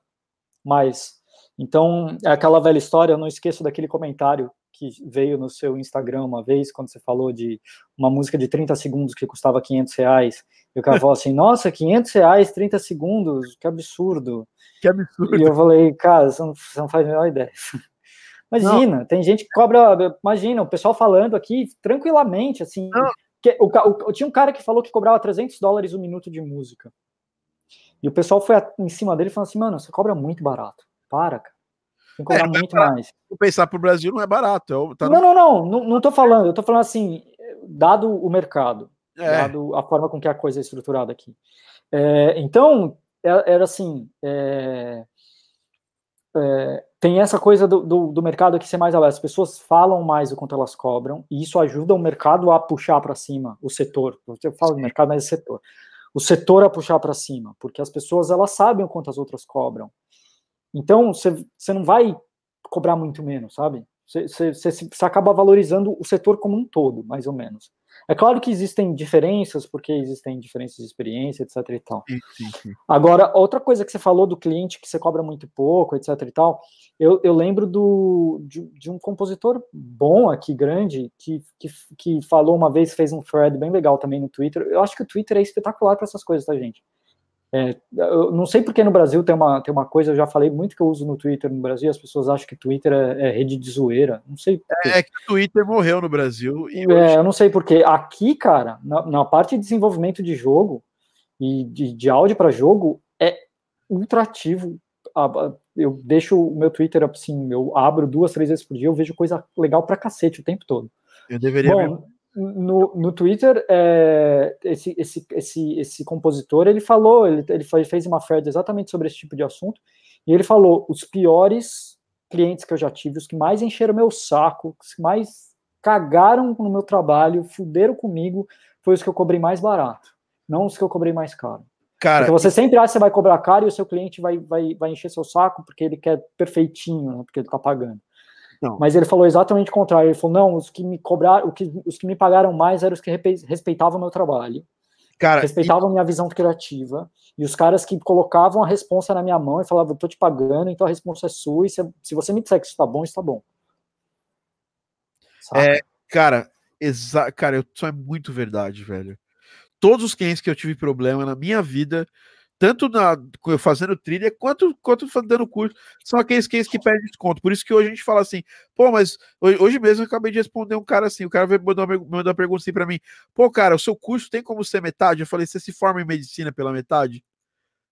mais. Então, é aquela velha história, eu não esqueço daquele comentário que veio no seu Instagram uma vez, quando você falou de uma música de 30 segundos que custava 500 reais, e o cara falou assim, nossa, 500 reais, 30 segundos, que absurdo. Que absurdo. E eu falei, cara, você não, você não faz a menor ideia. [laughs] Imagina, não. tem gente que cobra, imagina, o pessoal falando aqui tranquilamente, assim, não. Que, o, o, tinha um cara que falou que cobrava 300 dólares um minuto de música. E o pessoal foi em cima dele falando assim, mano, você cobra muito barato. Para, cara. Tem que cobrar é, muito pra, mais. Pensar pro Brasil não é barato. É, tá não, no... não, não, não, não tô falando. Eu tô falando assim, dado o mercado, é. dado a forma com que a coisa é estruturada aqui. É, então, é, era assim, é, é, tem essa coisa do, do, do, mercado aqui ser mais aberto. As pessoas falam mais o quanto elas cobram, e isso ajuda o mercado a puxar para cima o setor. Eu falo do mercado, mas é setor. O setor a puxar para cima, porque as pessoas elas sabem o quanto as outras cobram. Então, você não vai cobrar muito menos, sabe? Você acaba valorizando o setor como um todo, mais ou menos. É claro que existem diferenças, porque existem diferenças de experiência, etc e tal. Agora, outra coisa que você falou do cliente que você cobra muito pouco, etc e tal, eu, eu lembro do, de, de, um compositor bom aqui, grande, que, que, que falou uma vez, fez um thread bem legal também no Twitter. Eu acho que o Twitter é espetacular para essas coisas, tá, gente? É, eu não sei porque no Brasil tem uma, tem uma coisa, eu já falei muito que eu uso no Twitter no Brasil, as pessoas acham que Twitter é, é rede de zoeira. Não sei porquê. É que o Twitter morreu no Brasil. E é, eu não sei porquê. Aqui, cara, na, na, parte de desenvolvimento de jogo e de, de áudio para jogo, é ultra ativo. Eu deixo o meu Twitter assim, eu abro duas, três vezes por dia, eu vejo coisa legal pra cacete o tempo todo. Eu deveria. Bom, no, no Twitter, é, esse, esse, esse, esse compositor, ele falou, ele, ele fez uma thread exatamente sobre esse tipo de assunto, e ele falou, os piores clientes que eu já tive, os que mais encheram meu saco, os que mais cagaram no meu trabalho, fuderam comigo, foi os que eu cobrei mais barato, não os que eu cobrei mais caro. Cara, porque você sempre acha que você vai cobrar caro e o seu cliente vai, vai, vai encher seu saco porque ele quer perfeitinho, né, porque ele tá pagando. Não. Mas ele falou exatamente o contrário. Ele falou: não, os que me cobraram, os que me pagaram mais eram os que respeitavam o meu trabalho. Cara, respeitavam a e... minha visão criativa. E os caras que colocavam a responsa na minha mão e falavam, eu tô te pagando, então a resposta é sua, e se, se você me disser que isso tá bom, isso tá bom. É, cara, exa cara, isso é muito verdade, velho. Todos os clientes que eu tive problema na minha vida, tanto na, fazendo trilha quanto, quanto dando curso, são aqueles cases que pedem desconto. Por isso que hoje a gente fala assim, pô, mas hoje mesmo eu acabei de responder um cara assim, o cara veio mandar uma, mandar uma pergunta assim para mim, pô, cara, o seu curso tem como ser metade? Eu falei, você se forma em medicina pela metade?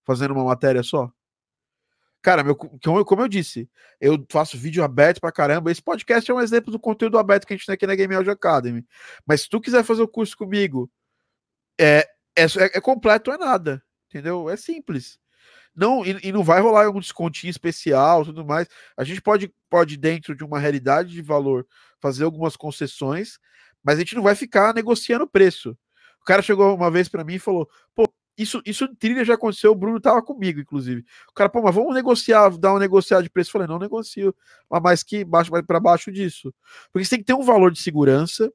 Fazendo uma matéria só? Cara, meu, como, como eu disse, eu faço vídeo aberto pra caramba. Esse podcast é um exemplo do conteúdo aberto que a gente tem aqui na Game Audio Academy. Mas se tu quiser fazer o curso comigo, é, é, é completo, é nada entendeu? É simples. Não, e, e, não vai rolar um descontinho especial, tudo mais. A gente pode, pode, dentro de uma realidade de valor, fazer algumas concessões, mas a gente não vai ficar negociando preço. O cara chegou uma vez para mim e falou: pô, isso, isso trilha já aconteceu, o Bruno tava comigo, inclusive. O cara, pô, mas vamos negociar, dar uma negociada de preço. Eu falei, não negocio, mas mais que baixo, para baixo disso. Porque você tem que ter um valor de segurança.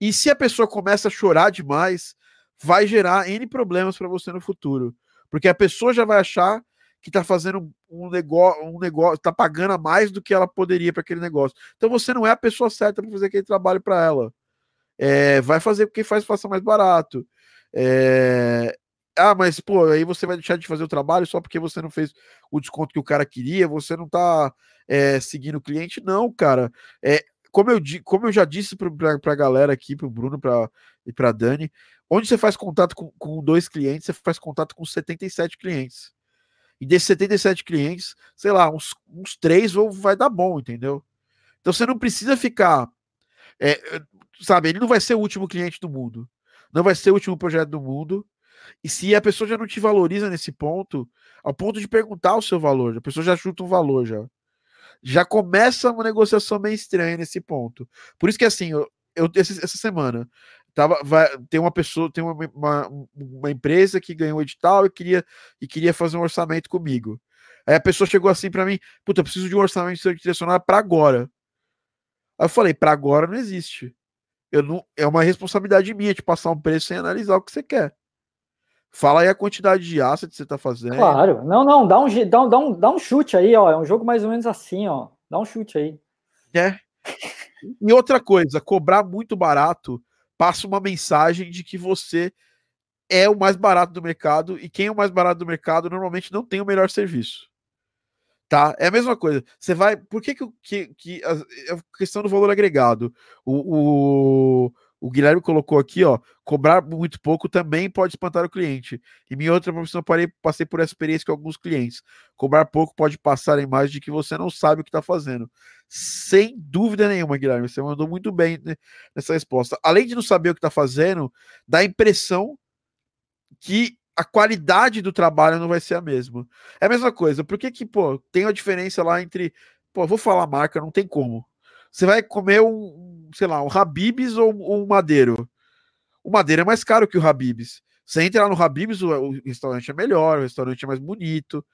E se a pessoa começa a chorar demais, vai gerar N problemas para você no futuro. Porque a pessoa já vai achar que está fazendo um negócio, um negócio, está pagando a mais do que ela poderia para aquele negócio. Então você não é a pessoa certa para fazer aquele trabalho para ela. É, vai fazer porque faz faça mais barato. É, ah, mas pô, aí você vai deixar de fazer o trabalho só porque você não fez o desconto que o cara queria, você não está é, seguindo o cliente. Não, cara. É, como eu, como eu já disse para a galera aqui, para o Bruno pra, e para Dani, onde você faz contato com, com dois clientes, você faz contato com 77 clientes. E desses 77 clientes, sei lá, uns, uns três vai dar bom, entendeu? Então você não precisa ficar. É, sabe, ele não vai ser o último cliente do mundo. Não vai ser o último projeto do mundo. E se a pessoa já não te valoriza nesse ponto, ao ponto de perguntar o seu valor, a pessoa já chuta um valor já. Já começa uma negociação meio estranha nesse ponto. Por isso que assim, eu, eu essa semana tava vai, tem uma pessoa, tem uma, uma, uma, empresa que ganhou um edital e queria e queria fazer um orçamento comigo. Aí a pessoa chegou assim para mim, puta, eu preciso de um orçamento direcionado para agora. Aí eu falei, para agora não existe. Eu não, é uma responsabilidade minha de passar um preço sem analisar o que você quer. Fala aí a quantidade de asset que você está fazendo. Claro, não, não, dá um, dá, dá, um, dá um chute aí, ó. É um jogo mais ou menos assim, ó. Dá um chute aí. É. E outra coisa, cobrar muito barato passa uma mensagem de que você é o mais barato do mercado e quem é o mais barato do mercado normalmente não tem o melhor serviço. Tá? É a mesma coisa. Você vai. Por que, que, que, que a, a questão do valor agregado? O, o, o Guilherme colocou aqui, ó, cobrar muito pouco também pode espantar o cliente. Em minha outra profissão, parei, passei por essa experiência com alguns clientes. Cobrar pouco pode passar a imagem de que você não sabe o que está fazendo. Sem dúvida nenhuma, Guilherme, você mandou muito bem né, nessa resposta. Além de não saber o que está fazendo, dá a impressão que a qualidade do trabalho não vai ser a mesma. É a mesma coisa. Por que que, pô, tem a diferença lá entre, pô, vou falar marca, não tem como. Você vai comer um, sei lá, um Habibs ou um Madeiro. O Madeiro é mais caro que o Habibs. Você entra lá no Habibs, o, o restaurante é melhor, o restaurante é mais bonito,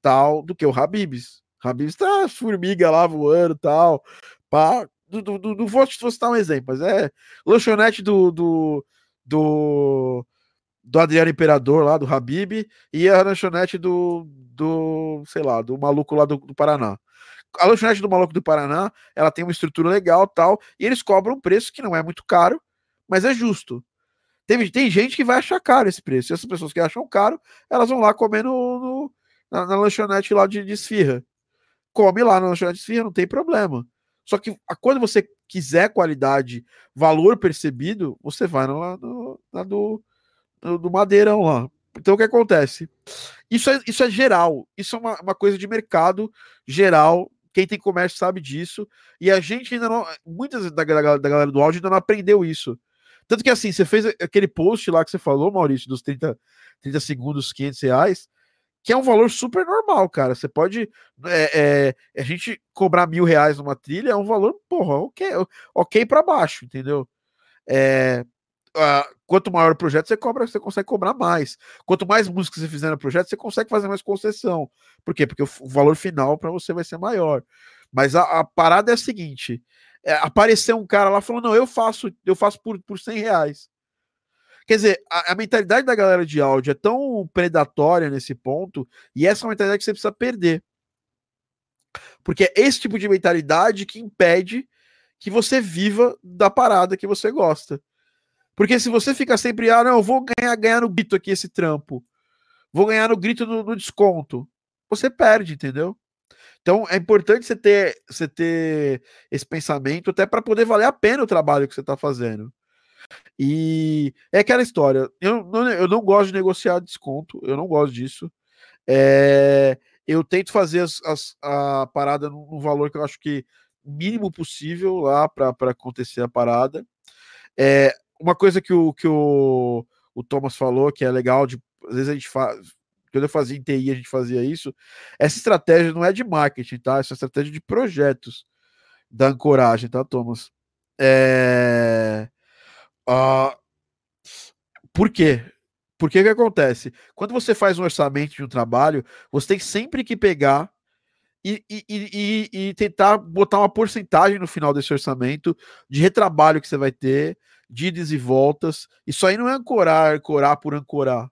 tal, do que o Habibs. Habibs tá formiga lá voando, tal. Pá. Do, do, do, do, vou te citar um exemplo, mas é lanchonete do, do, do, do Adriano Imperador lá, do Habib, e a lanchonete do, do sei lá, do maluco lá do, do Paraná a lanchonete do Maluco do Paraná, ela tem uma estrutura legal tal, e eles cobram um preço que não é muito caro, mas é justo. Tem, tem gente que vai achar caro esse preço. E essas pessoas que acham caro, elas vão lá comer no, no na, na, lanchonete lá de, de esfirra. Come lá na lanchonete de esfirra, não tem problema. Só que quando você quiser qualidade, valor percebido, você vai lá no, na do, do, do madeirão lá. Então o que acontece? Isso é, isso é geral, isso é uma, uma coisa de mercado geral quem tem comércio sabe disso. E a gente ainda não. Muitas da, da, da galera do áudio ainda não aprendeu isso. Tanto que assim, você fez aquele post lá que você falou, Maurício, dos 30, 30 segundos, 500 reais, que é um valor super normal, cara. Você pode. É, é, a gente cobrar mil reais numa trilha é um valor, porra, ok, ok para baixo, entendeu? É, uh, quanto maior o projeto, você cobra, você consegue cobrar mais. Quanto mais música você fizer no projeto, você consegue fazer mais concessão. Por quê? Porque o, o valor final para você vai ser maior. Mas a, a parada é a seguinte: é, apareceu um cara lá falando, não, eu faço, eu faço por, por 100 reais. Quer dizer, a, a, mentalidade da galera de áudio é tão predatória nesse ponto, e essa é uma mentalidade que você precisa perder. Porque é esse tipo de mentalidade que impede que você viva da parada que você gosta. Porque se você fica sempre, ah, não, eu vou ganhar, ganhar no grito aqui esse trampo, vou ganhar no grito no, no desconto, você perde, entendeu? Então é importante você ter, você ter esse pensamento até para poder valer a pena o trabalho que você está fazendo. E é aquela história. Eu não, eu não gosto de negociar desconto, eu não gosto disso. É, eu tento fazer as, as, a parada no, valor que eu acho que mínimo possível lá para acontecer a parada. É, uma coisa que o, que o, o Thomas falou, que é legal, de, às vezes a gente faz. Quando eu fazia em TI, a gente fazia isso. Essa estratégia não é de marketing, tá? Essa é estratégia de projetos da ancoragem, tá, Thomas? É... Uh... Por quê? Porque o que acontece? Quando você faz um orçamento de um trabalho, você tem sempre que pegar e, e, e, e, tentar botar uma porcentagem no final desse orçamento de retrabalho que você vai ter, de idas e voltas. Isso aí não é ancorar, ancorar por ancorar.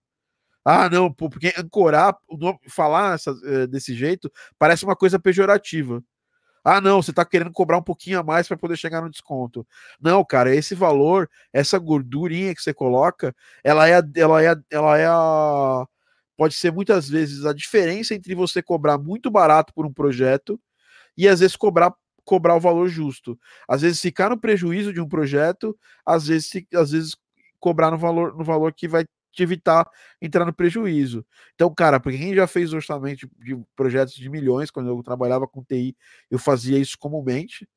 Ah, não, porque ancorar, falar essa, eh, desse jeito, parece uma coisa pejorativa. Ah, não, você está querendo cobrar um pouquinho a mais para poder chegar no desconto. Não, cara, esse valor, essa gordurinha que você coloca, ela é, ela é, ela é a, pode ser muitas vezes a diferença entre você cobrar muito barato por um projeto e às vezes cobrar cobrar o valor justo. Às vezes ficar no prejuízo de um projeto, às vezes, às vezes cobrar no valor, no valor que vai te evitar entrar no prejuízo. Então, cara, para quem já fez orçamento de projetos de milhões, quando eu trabalhava com TI, eu fazia isso comumente.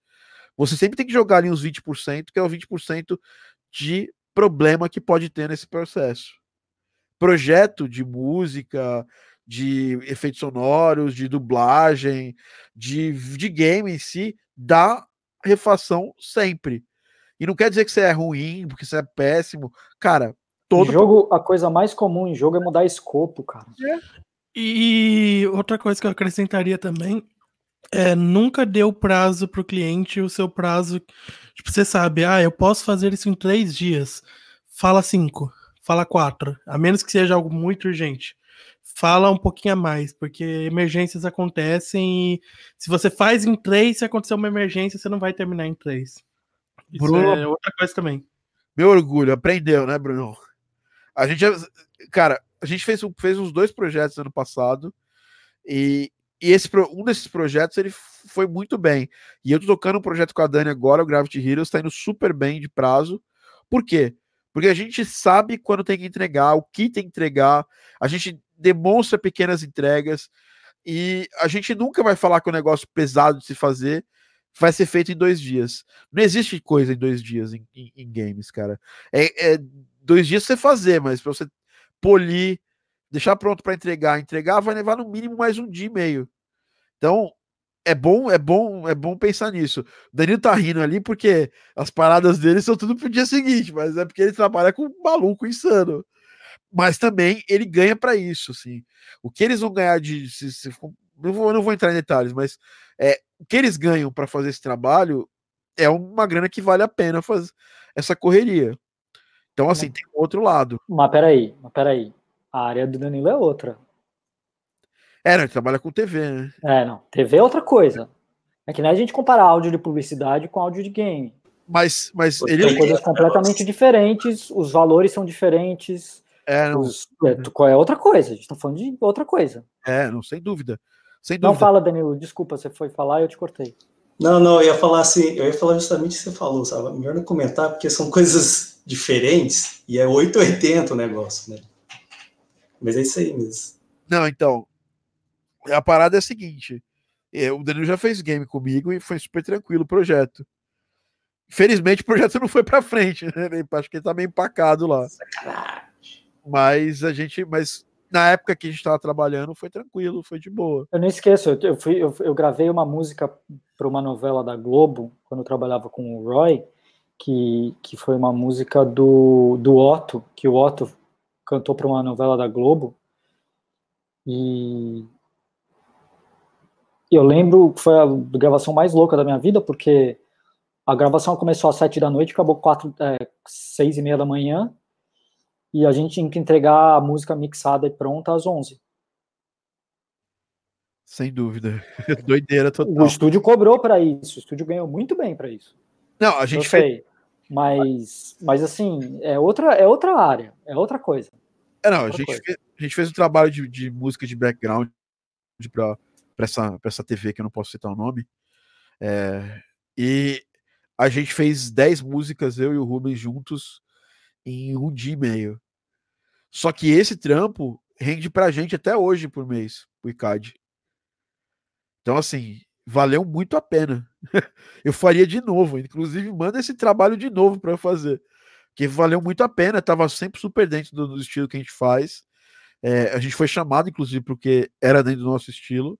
Você sempre tem que jogar ali uns 20%, que é o 20% de problema que pode ter nesse processo. projeto de música, de efeitos sonoros, de dublagem, de, de game em si, dá refação sempre. E não quer dizer que você é ruim, porque você é péssimo. Cara, todo. Em jogo, a coisa mais comum em jogo é mudar escopo, cara. É. E outra coisa que eu acrescentaria também é nunca dê o prazo para o cliente o seu prazo. Tipo, você sabe, ah, eu posso fazer isso em três dias. Fala cinco, fala quatro, a menos que seja algo muito urgente. Fala um pouquinho a mais, porque emergências acontecem e se você faz em três, se acontecer uma emergência, você não vai terminar em três. Isso Bruno, é outra coisa também. Meu orgulho, aprendeu, né, Bruno? A gente, cara, a gente fez, fez uns dois projetos ano passado e, e esse, um desses projetos ele foi muito bem. E eu tô tocando um projeto com a Dani agora, o Gravity Heroes, tá indo super bem de prazo. Por quê? Porque a gente sabe quando tem que entregar, o que tem que entregar, a gente demonstra pequenas entregas e a gente nunca vai falar que o negócio pesado de se fazer vai ser feito em dois dias. Não existe coisa em dois dias em, em, em games, cara. É, é, dois dias você fazer, mas para você polir, deixar pronto para entregar, entregar vai levar no mínimo mais um dia e meio. Então, é bom, é bom, é bom pensar nisso. O Danilo tá rindo ali porque as paradas dele são tudo pro dia seguinte, mas é porque ele trabalha com um maluco insano. Mas também ele ganha para isso, assim. O que eles vão ganhar de se, se, não, vou, não vou entrar em detalhes, mas é, o que eles ganham para fazer esse trabalho é uma grana que vale a pena fazer essa correria. Então, assim, tem outro lado. Mas peraí, mas peraí. A área do Danilo é outra. É, não, ele trabalha com TV, né? É, não. TV é outra coisa. É que nem a gente comparar áudio de publicidade com áudio de game. Mas, mas ele. São coisas completamente diferentes, os valores são diferentes. É, não... Os, é, é outra coisa, a gente tá falando de outra coisa. É, não, sem dúvida. Sem dúvida. Não fala, Danilo, desculpa, você foi falar e eu te cortei. Não, não, eu ia falar assim, eu ia falar justamente o que você falou, sabe? Melhor não comentar, porque são coisas diferentes e é 880 o negócio, né? Mas é isso aí mesmo. Não, então, a parada é a seguinte: eu, o Danilo já fez game comigo e foi super tranquilo o projeto. Infelizmente o projeto [laughs] não foi para frente, né? Acho que ele tá meio empacado lá. Sacanagem. Mas a gente, mas na época que a gente estava trabalhando foi tranquilo, foi de boa. Eu não esqueço, eu, fui, eu, eu gravei uma música para uma novela da Globo quando eu trabalhava com o Roy, que, que foi uma música do, do Otto, que o Otto cantou para uma novela da Globo. E eu lembro que foi a gravação mais louca da minha vida, porque a gravação começou às sete da noite, acabou quatro, é, seis e meia da manhã, e a gente tinha que entregar a música mixada e pronta às onze. Sem dúvida. [laughs] Doideira total. O estúdio cobrou para isso, o estúdio ganhou muito bem para isso. Não, a gente fez. Mas, mas assim, é outra, é outra área, é outra coisa. É, não, a gente, fez, a gente fez um trabalho de, de música de background para essa, essa TV que eu não posso citar o nome. É, e a gente fez 10 músicas, eu e o Rubens juntos, em um dia e meio. Só que esse trampo rende pra gente até hoje por mês, o ICAD. Então, assim, valeu muito a pena. [laughs] eu faria de novo. Inclusive, manda esse trabalho de novo para fazer. Que valeu muito a pena, tava sempre super dentro do, do estilo que a gente faz. É, a gente foi chamado, inclusive, porque era dentro do nosso estilo.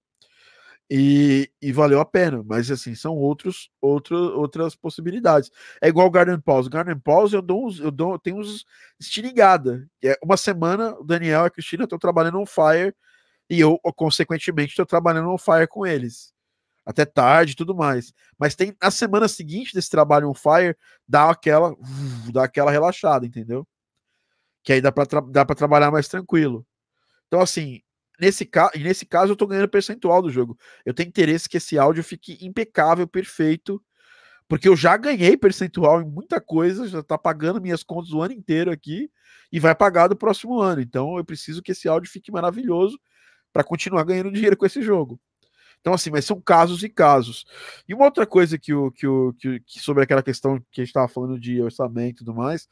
E, e, valeu a pena, mas assim, são outros, outro, outras possibilidades. É igual o Garden Pause. Garden Pause eu dou uns, eu dou, eu tenho uns estilingada. É uma semana, o Daniel e a Cristina estão trabalhando on fire, e eu, consequentemente, estou trabalhando on fire com eles. Até tarde tudo mais. Mas tem na semana seguinte desse trabalho on fire, dá aquela, dá aquela relaxada, entendeu? Que aí dá para dá trabalhar mais tranquilo. Então, assim, nesse, ca nesse caso eu tô ganhando percentual do jogo. Eu tenho interesse que esse áudio fique impecável, perfeito, porque eu já ganhei percentual em muita coisa, já tá pagando minhas contas o ano inteiro aqui e vai pagar do próximo ano. Então eu preciso que esse áudio fique maravilhoso para continuar ganhando dinheiro com esse jogo. Então, assim, mas são casos e casos. E uma outra coisa que o que, o, que, que sobre aquela questão que a gente estava falando de orçamento e tudo mais,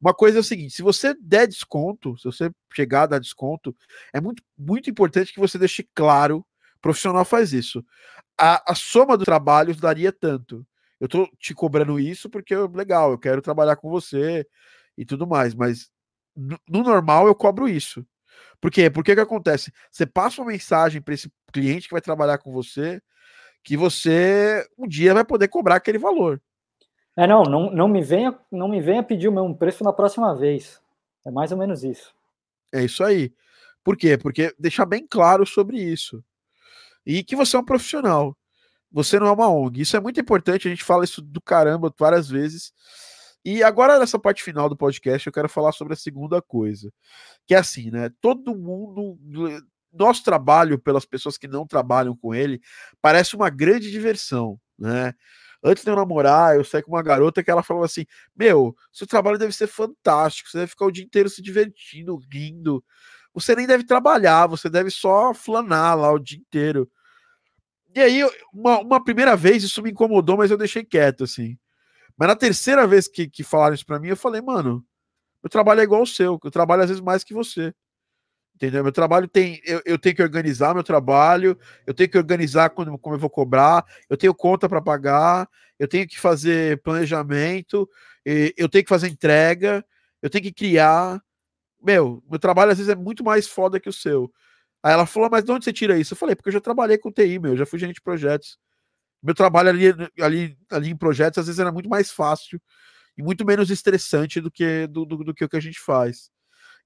uma coisa é o seguinte: se você der desconto, se você chegar a dar desconto, é muito, muito importante que você deixe claro. Profissional faz isso. A, a soma do trabalho daria tanto. Eu tô te cobrando isso porque legal, eu quero trabalhar com você e tudo mais, mas no, no normal eu cobro isso. Por quê? Porque que acontece? Você passa uma mensagem para esse cliente que vai trabalhar com você que você um dia vai poder cobrar aquele valor. É, não, não, não me venha, não me venha pedir o mesmo preço na próxima vez. É mais ou menos isso. É isso aí. Por quê? Porque deixar bem claro sobre isso. E que você é um profissional. Você não é uma ONG. Isso é muito importante, a gente fala isso do caramba várias vezes. E agora, nessa parte final do podcast, eu quero falar sobre a segunda coisa. Que é assim, né? Todo mundo. Nosso trabalho, pelas pessoas que não trabalham com ele, parece uma grande diversão, né? Antes de eu namorar, eu saí com uma garota que ela falou assim: Meu, seu trabalho deve ser fantástico, você deve ficar o dia inteiro se divertindo, rindo. Você nem deve trabalhar, você deve só flanar lá o dia inteiro. E aí, uma, uma primeira vez isso me incomodou, mas eu deixei quieto, assim. Mas na terceira vez que, que falaram isso pra mim, eu falei, mano, meu trabalho é igual ao seu, eu trabalho às vezes mais que você. Entendeu? Meu trabalho tem. Eu, eu tenho que organizar meu trabalho, eu tenho que organizar quando, como eu vou cobrar, eu tenho conta para pagar, eu tenho que fazer planejamento, eu tenho que fazer entrega, eu tenho que criar. Meu, meu trabalho às vezes é muito mais foda que o seu. Aí ela falou, mas de onde você tira isso? Eu falei, porque eu já trabalhei com TI, meu, eu já fui gerente de projetos. Meu trabalho ali, ali, ali em projetos às vezes era muito mais fácil e muito menos estressante do que do, do, do que o que a gente faz.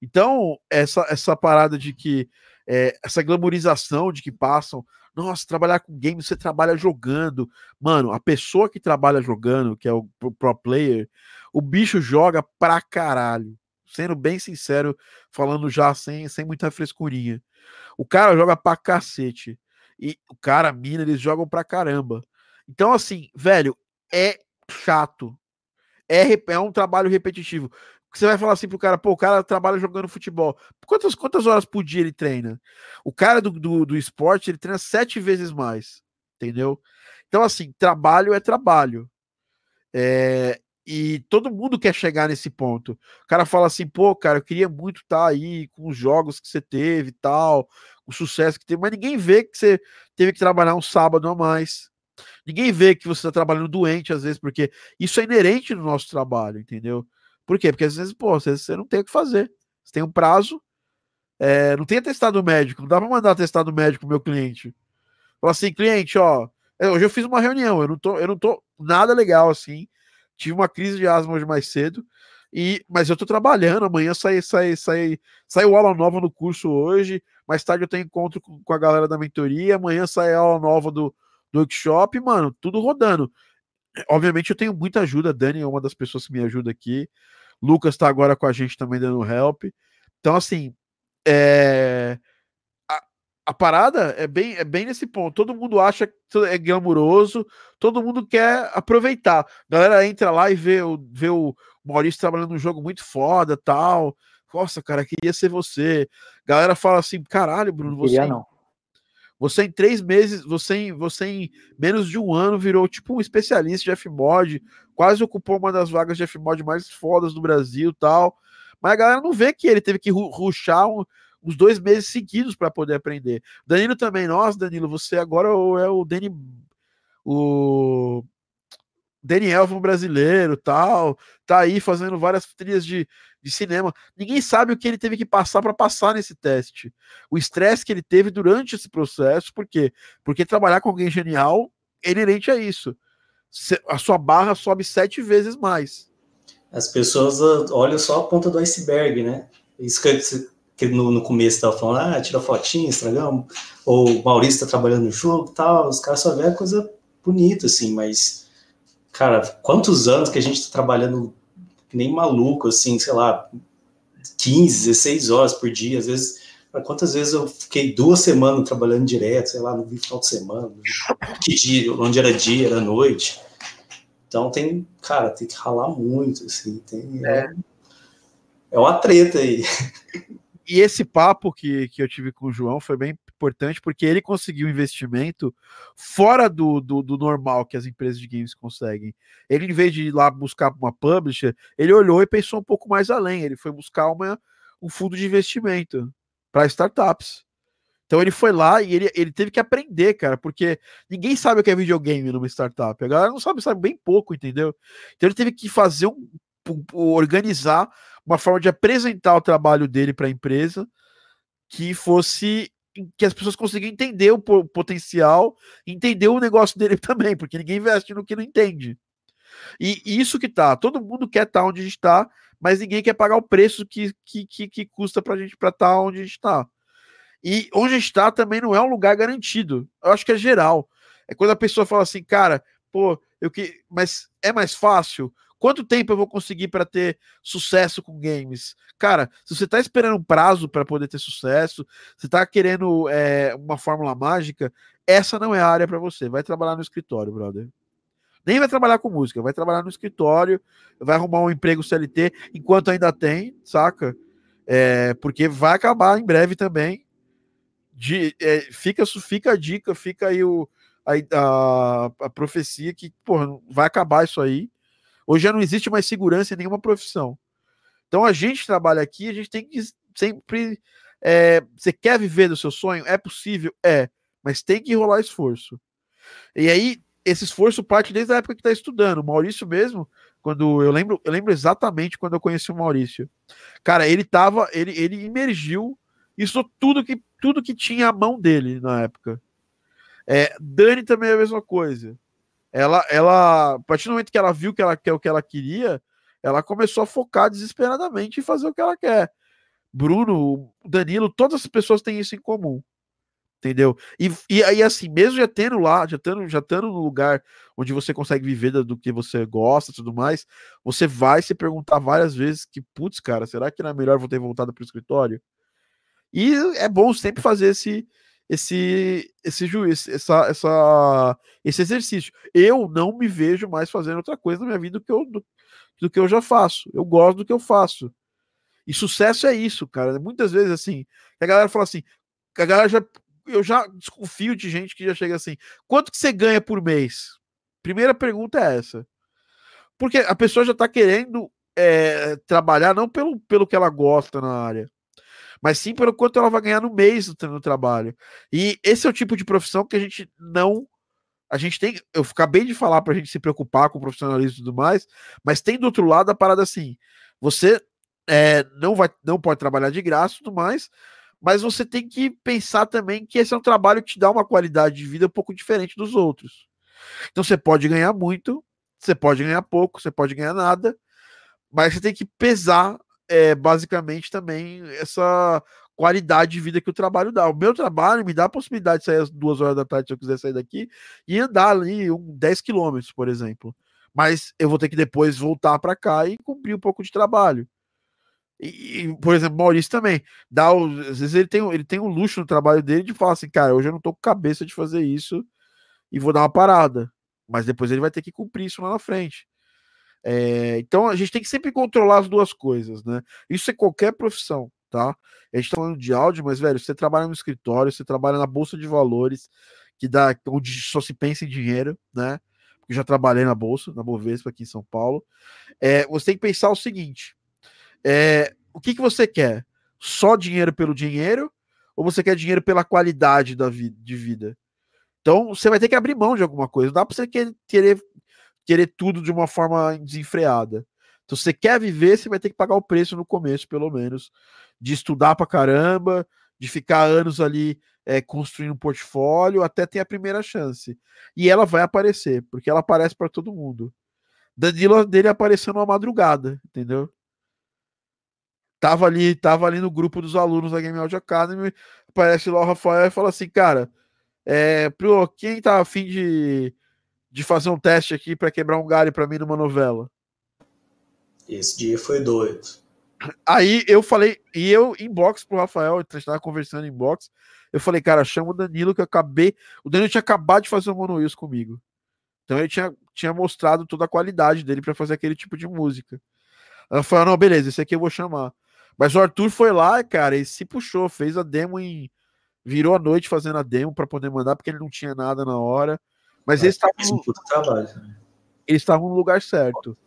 Então, essa, essa parada de que é, essa glamorização de que passam, nossa, trabalhar com games, você trabalha jogando. Mano, a pessoa que trabalha jogando, que é o pro player, o bicho joga pra caralho. Sendo bem sincero, falando já sem, sem muita frescurinha. O cara joga pra cacete. E o cara, a mina, eles jogam pra caramba. Então, assim, velho, é chato. É, é um trabalho repetitivo. Você vai falar assim pro cara, pô, o cara trabalha jogando futebol. Quantas, quantas horas por dia ele treina? O cara do, do, do esporte, ele treina sete vezes mais. Entendeu? Então, assim, trabalho é trabalho. É, e todo mundo quer chegar nesse ponto. O cara fala assim, pô, cara, eu queria muito estar tá aí com os jogos que você teve e tal, o sucesso que teve, mas ninguém vê que você teve que trabalhar um sábado a mais. Ninguém vê que você está trabalhando doente, às vezes, porque isso é inerente no nosso trabalho, entendeu? Por quê? Porque às vezes, pô, você não tem o que fazer. Você tem um prazo, é, não tem atestado médico, não dá para mandar atestado médico pro meu cliente. Fala assim, cliente, ó, é, hoje eu fiz uma reunião, eu não tô, eu não tô nada legal assim. Tive uma crise de asma hoje mais cedo. E, mas eu tô trabalhando, amanhã sai, sai, sai, sai aula nova no curso hoje, mais tarde eu tenho encontro com, a galera da mentoria, amanhã sai aula nova do, do workshop, mano, tudo rodando. Obviamente eu tenho muita ajuda, a Dani é uma das pessoas que me ajuda aqui. Lucas está agora com a gente também dando help. Então, assim, é... a, a, parada é bem, é bem nesse ponto. Todo mundo acha que é glamuroso, todo mundo quer aproveitar. A galera entra lá e vê, o, vê o Maurício trabalhando num jogo muito foda tal. Nossa, cara, queria ser você. Galera fala assim: caralho, Bruno, você. Queria não. Você em três meses, você em, você em menos de um ano virou tipo um especialista de Fmod, quase ocupou uma das vagas de Fmod mais fodas do Brasil tal. Mas a galera não vê que ele teve que ruxar um, uns dois meses seguidos para poder aprender. Danilo também, nossa, Danilo, você agora é o Dani. O Daniel brasileiro, tal, tá aí fazendo várias trilhas de, de cinema. Ninguém sabe o que ele teve que passar para passar nesse teste. O estresse que ele teve durante esse processo, por quê? Porque trabalhar com alguém genial é inerente a isso. A sua barra sobe sete vezes mais. As pessoas ah, olham só a ponta do iceberg, né? Isso que, que no, no começo estava falando, ah, tira fotinha, estragamos, ou o Maurício está trabalhando no jogo tal, os caras só vêem a coisa bonita, assim, mas cara, quantos anos que a gente está trabalhando nem maluco, assim, sei lá, 15, 16 horas por dia, às vezes, quantas vezes eu fiquei duas semanas trabalhando direto, sei lá, no final de semana, que dia, onde era dia, era noite. Então tem, cara, tem que ralar muito, assim, tem, é, é uma treta aí. E esse papo que, que eu tive com o João foi bem importante porque ele conseguiu investimento fora do, do, do, normal que as empresas de games conseguem. Ele, em vez de ir lá buscar uma publisher, ele olhou e pensou um pouco mais além. Ele foi buscar uma, um fundo de investimento para startups. Então ele foi lá e ele, ele teve que aprender, cara, porque ninguém sabe o que é videogame numa startup. A galera não sabe, sabe bem pouco, entendeu? Então ele teve que fazer um, um organizar uma forma de apresentar o trabalho dele para a empresa que fosse que as pessoas conseguiam entender o potencial, entender o negócio dele [laughs] também, porque ninguém investe no que não entende. E, isso que tá, todo mundo quer estar tá onde a gente está, mas ninguém quer pagar o preço que, que, que, que custa para a gente para estar tá onde a gente está. E onde a gente está também não é um lugar garantido. Eu acho que é geral. É quando a pessoa fala assim, cara, pô, eu que, mas é mais fácil. Quanto tempo eu vou conseguir para ter sucesso com games? Cara, se você está esperando um prazo para poder ter sucesso, você está querendo é, uma fórmula mágica, essa não é a área para você. Vai trabalhar no escritório, brother. Nem vai trabalhar com música, vai trabalhar no escritório, vai arrumar um emprego CLT enquanto ainda tem, saca? É, porque vai acabar em breve também. De, é, fica, fica a dica, fica aí o, a, a, a profecia que porra, vai acabar isso aí. Hoje já não existe mais segurança em nenhuma profissão. Então a gente trabalha aqui, a gente tem que sempre. É, você quer viver do seu sonho? É possível? É, mas tem que rolar esforço. E aí, esse esforço parte desde a época que está estudando. O Maurício mesmo, quando eu lembro, eu lembro exatamente quando eu conheci o Maurício. Cara, ele tava, ele, ele imergiu isso tudo que tudo que tinha a mão dele na época. É, Dani também é a mesma coisa. Ela, ela, a partir do momento que ela viu que ela quer o que ela queria, ela começou a focar desesperadamente em fazer o que ela quer. Bruno, Danilo, todas as pessoas têm isso em comum. Entendeu? E, e aí, assim, mesmo já tendo lá, já tendo, já tendo no lugar onde você consegue viver do que você gosta e tudo mais, você vai se perguntar várias vezes que, putz, cara, será que não é melhor eu ter voltado para o escritório? E é bom sempre fazer esse, esse esse juiz, essa, essa, esse exercício. Eu não me vejo mais fazendo outra coisa na minha vida do que eu, do, do, que eu já faço. Eu gosto do que eu faço. E sucesso é isso, cara. Muitas vezes assim, a galera fala assim, a galera já eu já desconfio de gente que já chega assim, quanto que você ganha por mês? Primeira pergunta é essa. Porque a pessoa já está querendo é, trabalhar não pelo, pelo que ela gosta na área, mas sim pelo quanto ela vai ganhar no mês no trabalho. E esse é o tipo de profissão que a gente não a gente tem, eu acabei de falar para a gente se preocupar com o profissionalismo e tudo mais, mas tem do outro lado a parada assim, você é, não vai, não pode trabalhar de graça e tudo mais, mas você tem que pensar também que esse é um trabalho que te dá uma qualidade de vida um pouco diferente dos outros. Então você pode ganhar muito, você pode ganhar pouco, você pode ganhar nada, mas você tem que pesar é, basicamente também essa qualidade de vida que o trabalho dá. O meu trabalho me dá a possibilidade de sair às duas horas da tarde se eu quiser sair daqui e andar ali um 10 quilômetros, por exemplo. Mas eu vou ter que depois voltar para cá e cumprir um pouco de trabalho. E, por exemplo, Maurício também dá o, às vezes ele tem, ele tem um luxo no trabalho dele de falar assim, cara, hoje eu não tô com cabeça de fazer isso e vou dar uma parada. Mas depois ele vai ter que cumprir isso lá na frente. É, então a gente tem que sempre controlar as duas coisas, né? Isso é qualquer profissão, tá? A gente tá falando de áudio, mas, velho, você trabalha no escritório, você trabalha na bolsa de valores, que dá onde só se pensa em dinheiro, né? Porque já trabalhei na bolsa, na Bovespa aqui em São Paulo. É, você tem que pensar o seguinte: é, o que, que você quer? Só dinheiro pelo dinheiro? Ou você quer dinheiro pela qualidade da vida, de vida? Então você vai ter que abrir mão de alguma coisa. Não dá para você querer querer tudo de uma forma desenfreada. Então, se você quer viver, você vai ter que pagar o preço no começo, pelo menos, de estudar pra caramba, de ficar anos ali é, construindo um portfólio até ter a primeira chance. E ela vai aparecer, porque ela aparece para todo mundo. Danilo dele apareceu numa madrugada, entendeu? Tava ali, tava ali no grupo dos alunos da Game Audio Academy, aparece lá o Rafael e fala assim, cara, é, pro, quem tá afim de de fazer um teste aqui para quebrar um galho para mim numa novela. Esse dia foi doido. Aí eu falei, e eu inbox pro Rafael, a gente estava conversando em box. Eu falei, cara, chama o Danilo que eu acabei. O Danilo tinha acabado de fazer um Mono comigo. Então ele tinha, tinha mostrado toda a qualidade dele para fazer aquele tipo de música. Ela falou: não, beleza, esse aqui eu vou chamar. Mas o Arthur foi lá, cara, e se puxou, fez a demo em. Virou a noite fazendo a demo para poder mandar, porque ele não tinha nada na hora. Mas eles estavam. No... Eles estavam no lugar certo.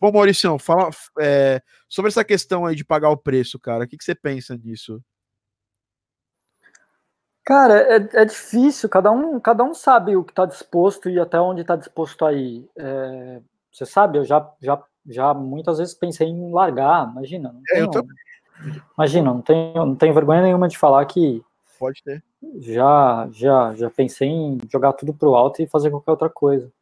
Bom, Maurício, fala é, sobre essa questão aí de pagar o preço, cara. O que, que você pensa nisso? Cara, é, é, difícil, cada um, cada um sabe o que está disposto e até onde está disposto a ir. É, você sabe, eu já, já Já muitas vezes pensei em largar, imagina. Não tenho, é, eu também. Imagina, não tenho, não tenho vergonha nenhuma de falar que. Pode ter. Já, já, já pensei em jogar tudo pro alto e fazer qualquer outra coisa.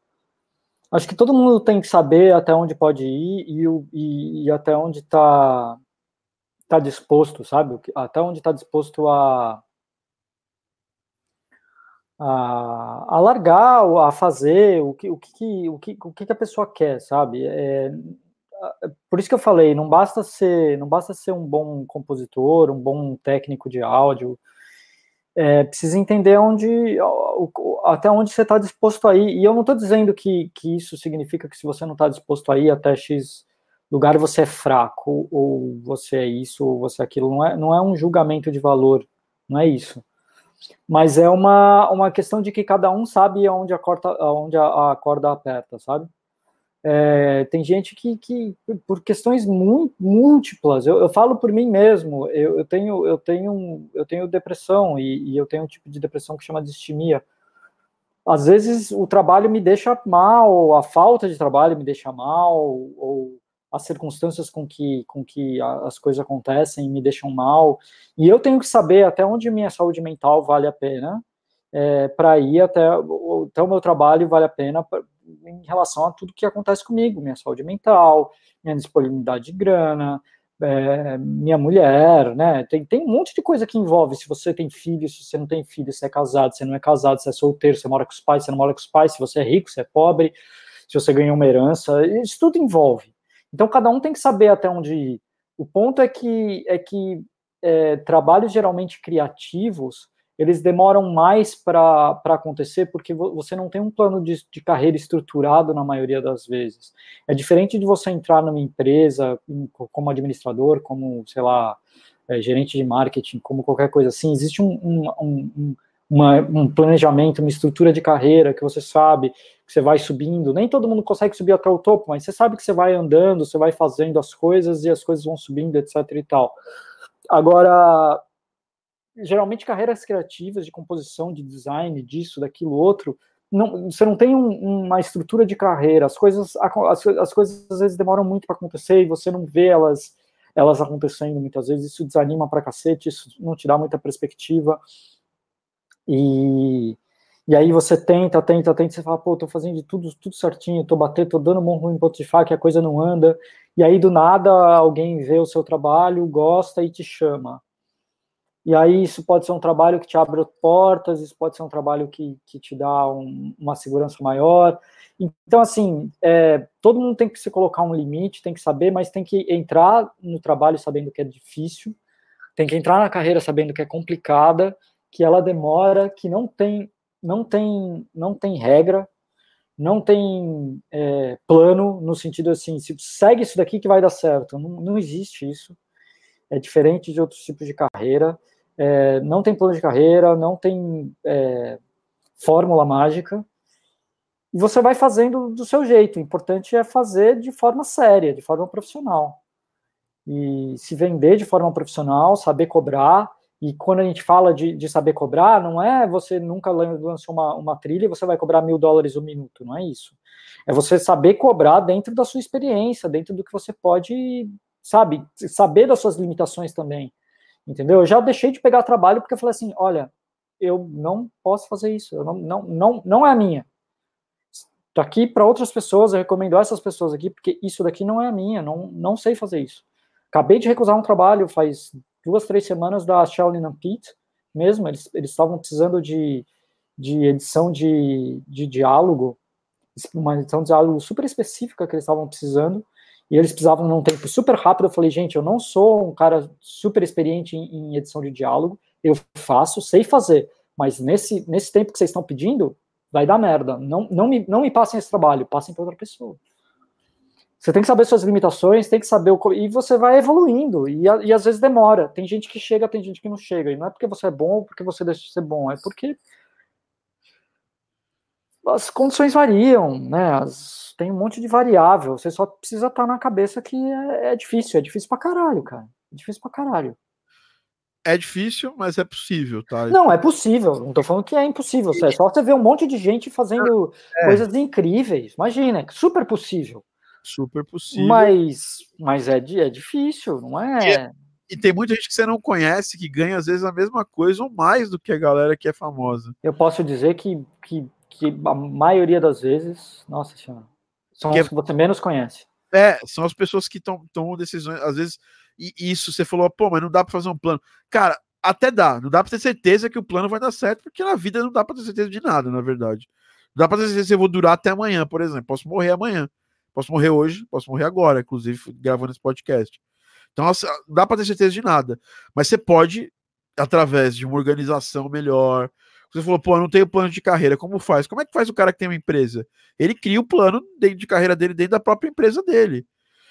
Acho que todo mundo tem que saber até onde pode ir e, e, e até onde está tá disposto, sabe? Até onde está disposto a, a, a largar, a fazer o que, o que, o que, o que a pessoa quer, sabe? É, por isso que eu falei, não basta ser, não basta ser um bom compositor, um bom técnico de áudio, é, precisa entender onde, até onde você está disposto a ir. E eu não estou dizendo que, que isso significa que se você não está disposto a ir até X lugar você é fraco, ou você é isso, ou você é aquilo. Não é, não é um julgamento de valor, não é isso. Mas é uma, uma questão de que cada um sabe onde a corda, onde a, a corda aperta, sabe? É, tem gente que, que por questões múltiplas, eu, eu, falo por mim mesmo, eu, eu, tenho, eu, tenho, eu tenho depressão e, e, eu tenho um tipo de depressão que chama distimia. Às vezes o trabalho me deixa mal, a falta de trabalho me deixa mal, ou as circunstâncias com que, com que as coisas acontecem me deixam mal, e eu tenho que saber até onde minha saúde mental vale a pena, é, para ir até, até o meu trabalho vale a pena em relação a tudo que acontece comigo, minha saúde mental, minha disponibilidade de grana, é, minha mulher, né? Tem, tem um monte de coisa que envolve se você tem filho, se você não tem filho, se é casado, se não é casado, se é solteiro, se mora com os pais, se não mora com os pais, se você é rico, se é pobre, se você ganhou uma herança, isso tudo envolve. Então, cada um tem que saber até onde ir. O ponto é que, é que é, trabalhos geralmente criativos, eles demoram mais para acontecer porque você não tem um plano de, de, carreira estruturado na maioria das vezes. É diferente de você entrar numa empresa como administrador, como, sei lá, é, gerente de marketing, como qualquer coisa assim. Existe um, um, um, uma, um planejamento, uma estrutura de carreira que você sabe que você vai subindo. Nem todo mundo consegue subir até o topo, mas você sabe que você vai andando, você vai fazendo as coisas e as coisas vão subindo, etc. e tal. Agora, geralmente carreiras criativas de composição, de design, disso, daquilo, outro, não, você não tem um, uma estrutura de carreira. As coisas, as, as coisas às vezes demoram muito para acontecer e você não vê elas, elas acontecendo muitas vezes. Isso desanima para cacete, isso não te dá muita perspectiva. E, e aí você tenta, tenta, tenta, você fala, pô, tô fazendo de tudo, tudo certinho, tô batendo, tô dando um ruim ponto faca, a coisa não anda. E aí do nada alguém vê o seu trabalho, gosta e te chama. E aí isso pode ser um trabalho que te abre portas, isso pode ser um trabalho que, que te dá um, uma segurança maior. Então, assim, é, todo mundo tem que se colocar um limite, tem que saber, mas tem que entrar no trabalho sabendo que é difícil, tem que entrar na carreira sabendo que é complicada, que ela demora, que não tem, não tem, não tem regra, não tem é, plano no sentido assim, se segue isso daqui que vai dar certo. Não, não existe isso. É diferente de outros tipos de carreira. É, não tem plano de carreira, não tem é, fórmula mágica. E você vai fazendo do seu jeito. O importante é fazer de forma séria, de forma profissional. E se vender de forma profissional, saber cobrar e quando a gente fala de, de saber cobrar, não é você nunca lançou uma, uma trilha e você vai cobrar mil dólares o um minuto, não é isso. É você saber cobrar dentro da sua experiência, dentro do que você pode, sabe, saber das suas limitações também. Entendeu? Eu já deixei de pegar trabalho porque eu falei assim: olha, eu não posso fazer isso, eu não, não, não, não é a minha. Estou aqui para outras pessoas, eu recomendo essas pessoas aqui, porque isso daqui não é a minha, não, não sei fazer isso. Acabei de recusar um trabalho faz duas, três semanas da Shaolin Pete, mesmo, eles estavam precisando de, de edição de, de diálogo, uma edição de diálogo super específica que eles estavam precisando, e eles precisavam num tempo super rápido. Eu falei, gente, eu não sou um cara super experiente em, em edição de diálogo, eu faço, sei fazer, mas nesse, nesse tempo que vocês estão pedindo, vai dar merda. Não, não, me, não me passem esse trabalho, passem para outra pessoa. Você tem que saber suas limitações, tem que saber o. E você vai evoluindo. E, e às vezes demora. Tem gente que chega, tem gente que não chega. E não é porque você é bom ou porque você deixa de ser bom. É porque as condições variam, né? As, tem um monte de variável. Você só precisa estar na cabeça que é, é, difícil. É difícil pra caralho, cara. É difícil pra caralho. É difícil, mas é possível, tá? Não, é possível. Não tô falando que é impossível. É só você ver um monte de gente fazendo é. coisas incríveis. Imagina, é super possível. Super possível. Mas, mas é, é difícil, não é? E, e tem muita gente que você não conhece que ganha às vezes a mesma coisa ou mais do que a galera que é famosa. Eu posso dizer que, que, que a maioria das vezes, nossa senhora, são que os que você menos conhece. É, são as pessoas que tomam decisões, às vezes, e isso você falou, pô, mas não dá para fazer um plano. Cara, até dá, não dá para ter certeza que o plano vai dar certo, porque na vida não dá para ter certeza de nada, na verdade. Não dá para ter certeza se eu vou durar até amanhã, por exemplo. Posso morrer amanhã. Posso morrer hoje, posso morrer agora, inclusive gravando esse podcast. Então, assim, dá para ter certeza de nada. Mas você pode, através de uma organização melhor. Você falou, pô, não tenho plano de carreira. Como faz? Como é que faz o cara que tem uma empresa? Ele cria o plano dentro de carreira dele, dentro da própria empresa dele.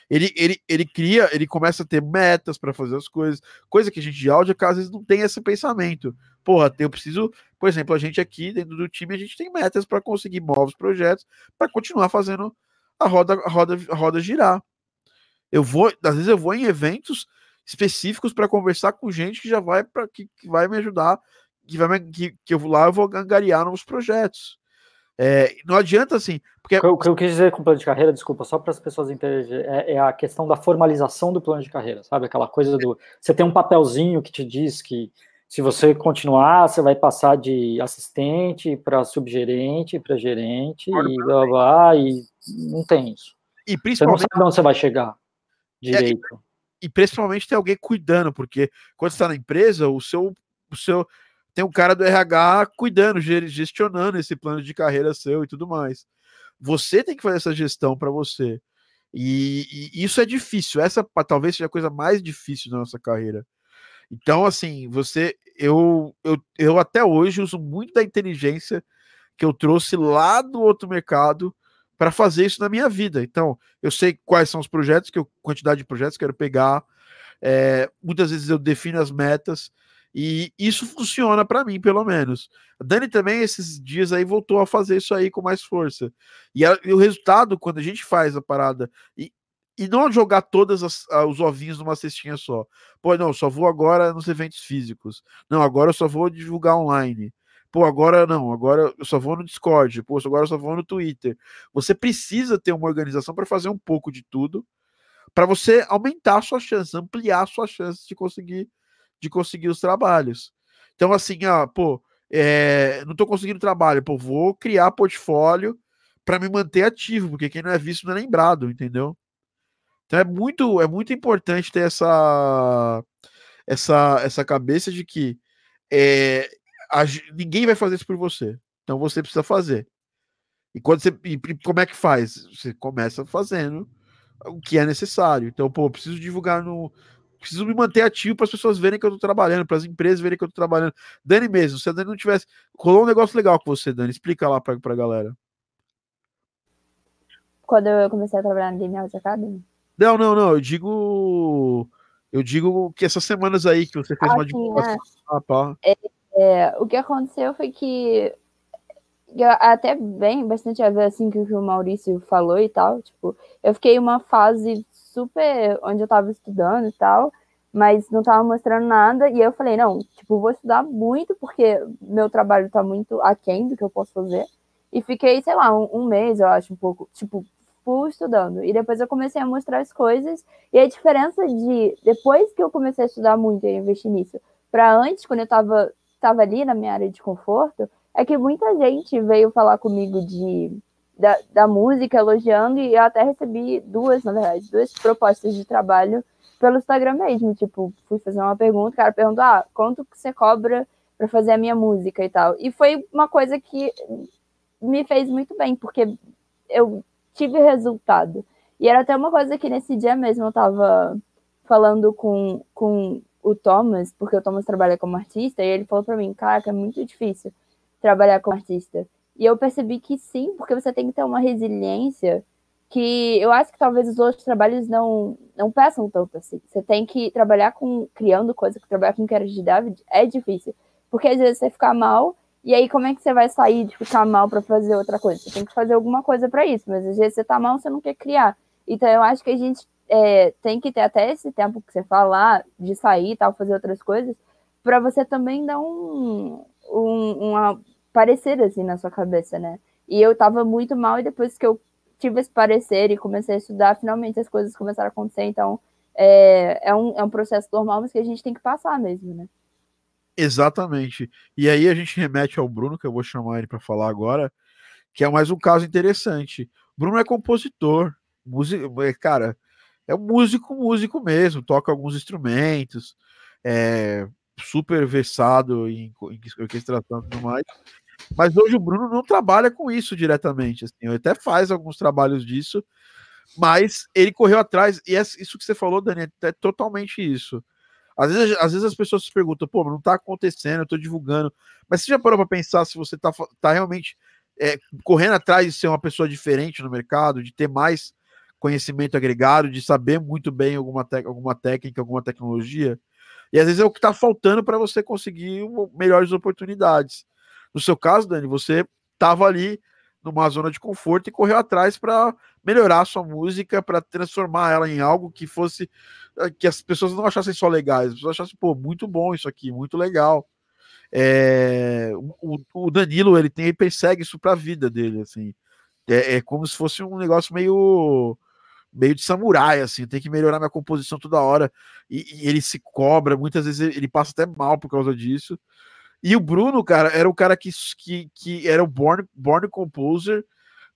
Ele, ele, ele cria, ele começa a ter metas para fazer as coisas, coisa que a gente de áudio, às vezes, não tem esse pensamento. Porra, eu preciso, por exemplo, a gente aqui dentro do time, a gente tem metas para conseguir novos projetos, para continuar fazendo a roda, a roda, a roda girar. Eu vou, às vezes eu vou em eventos específicos para conversar com gente que já vai para que, que, vai me ajudar, que vai que, que eu vou lá eu vou angariar novos projetos. É, não adianta assim. Porque... O que eu quis dizer com plano de carreira, desculpa, só para as pessoas entenderem, é, é, a questão da formalização do plano de carreira, sabe? Aquela coisa do. Você tem um papelzinho que te diz que se você continuar, você vai passar de assistente para subgerente, para gerente, e blá, blá, e não tem isso. E principalmente, você não sabe onde você vai chegar direito. É, e, e principalmente tem alguém cuidando, porque quando você está na empresa, o seu, o seu tem um cara do RH cuidando, gestionando esse plano de carreira seu e tudo mais. Você tem que fazer essa gestão para você. E, e, isso é difícil. Essa talvez seja a coisa mais difícil da nossa carreira. Então, assim, você, eu, eu, eu até hoje uso muito da inteligência que eu trouxe lá do outro mercado para fazer isso na minha vida. Então, eu sei quais são os projetos, que eu, quantidade de projetos que quero pegar. É, muitas vezes eu defino as metas e isso funciona para mim, pelo menos. A Dani também, esses dias aí, voltou a fazer isso aí com mais força. E, a, e o resultado, quando a gente faz a parada, e, e não jogar todos os ovinhos numa cestinha só. Pô, não, só vou agora nos eventos físicos. Não, agora eu só vou divulgar online. Pô, agora não, agora eu só vou no Discord. Pô, agora eu só vou no Twitter. Você precisa ter uma organização para fazer um pouco de tudo, para você aumentar a sua chance, ampliar a sua chance de conseguir de conseguir os trabalhos. Então, assim, ah, pô, é, não estou conseguindo trabalho, pô, vou criar portfólio para me manter ativo, porque quem não é visto não é lembrado, entendeu? Então é muito, é muito importante ter essa, essa, essa cabeça de que é, a, ninguém vai fazer isso por você. Então você precisa fazer. E quando você. E como é que faz? Você começa fazendo o que é necessário. Então, pô, preciso divulgar no, preciso me manter ativo para as pessoas verem que eu estou trabalhando, para as empresas verem que eu estou trabalhando. Dani mesmo, se a Dani não tivesse. Rolou um negócio legal com você, Dani. Explica lá para a galera. Quando eu comecei a trabalhar na Game House Academy? Não, não, não. Eu digo. Eu digo que essas semanas aí que você fez ah, uma divulgação. Né? Ah, pá. É, é, o que aconteceu foi que até bem bastante a ver assim que o Maurício falou e tal. Tipo, eu fiquei uma fase super onde eu tava estudando e tal, mas não tava mostrando nada. E eu falei, não, tipo, vou estudar muito, porque meu trabalho tá muito aquém do que eu posso fazer. E fiquei, sei lá, um, um mês, eu acho, um pouco, tipo, full estudando. E depois eu comecei a mostrar as coisas. E a diferença de, depois que eu comecei a estudar muito e investir nisso, para antes, quando eu tava, tava ali na minha área de conforto, é que muita gente veio falar comigo de da, da música, elogiando, e eu até recebi duas, na verdade, duas propostas de trabalho pelo Instagram mesmo. Tipo, fui fazer uma pergunta, o cara perguntou: ah, quanto que você cobra para fazer a minha música e tal? E foi uma coisa que me fez muito bem, porque eu tive resultado. E era até uma coisa que nesse dia mesmo eu tava falando com, com o Thomas, porque o Thomas trabalha como artista, e ele falou para mim: caraca, é muito difícil trabalhar como artista. E eu percebi que sim, porque você tem que ter uma resiliência que eu acho que talvez os outros trabalhos não, não peçam tanto assim. Você tem que trabalhar com criando coisa, que trabalhar com criatividade é difícil. Porque às vezes você fica mal, e aí como é que você vai sair de ficar mal para fazer outra coisa? Você tem que fazer alguma coisa para isso, mas às vezes você tá mal, você não quer criar. Então eu acho que a gente é, tem que ter até esse tempo que você falar de sair tal, fazer outras coisas, para você também dar um, um, uma parecer assim na sua cabeça, né? E eu tava muito mal e depois que eu tive esse parecer e comecei a estudar, finalmente as coisas começaram a acontecer. Então, é, é, um, é um processo normal, mas que a gente tem que passar mesmo, né? Exatamente. E aí a gente remete ao Bruno, que eu vou chamar ele para falar agora, que é mais um caso interessante. Bruno é compositor, músico, é, cara, é um músico, músico mesmo, toca alguns instrumentos, é super versado em, em orquestração e tudo mais. Mas hoje o Bruno não trabalha com isso diretamente, assim, ele até faz alguns trabalhos disso, mas ele correu atrás, e é isso que você falou, Dani, é totalmente isso. Às vezes, às vezes as pessoas se perguntam, pô, não tá acontecendo, eu tô divulgando. Mas você já parou para pensar se você tá, tá realmente é, correndo atrás de ser uma pessoa diferente no mercado, de ter mais conhecimento agregado, de saber muito bem alguma, alguma técnica, alguma tecnologia? E às vezes é o que está faltando para você conseguir melhores oportunidades. No seu caso, Dani, você estava ali numa zona de conforto e correu atrás para melhorar a sua música, para transformar ela em algo que fosse eh, que as pessoas não achassem só legais, as pessoas achassem, pô, muito bom isso aqui, muito legal. É, o, o, Danilo, ele tem, ele persegue isso para a vida dele, assim. É, é, como se fosse um negócio meio meio de samurai, assim, tem que melhorar minha composição toda hora. E, e ele se cobra, muitas vezes ele passa até mal por causa disso. E o Bruno, cara, era o cara que, que, que era o born, born composer.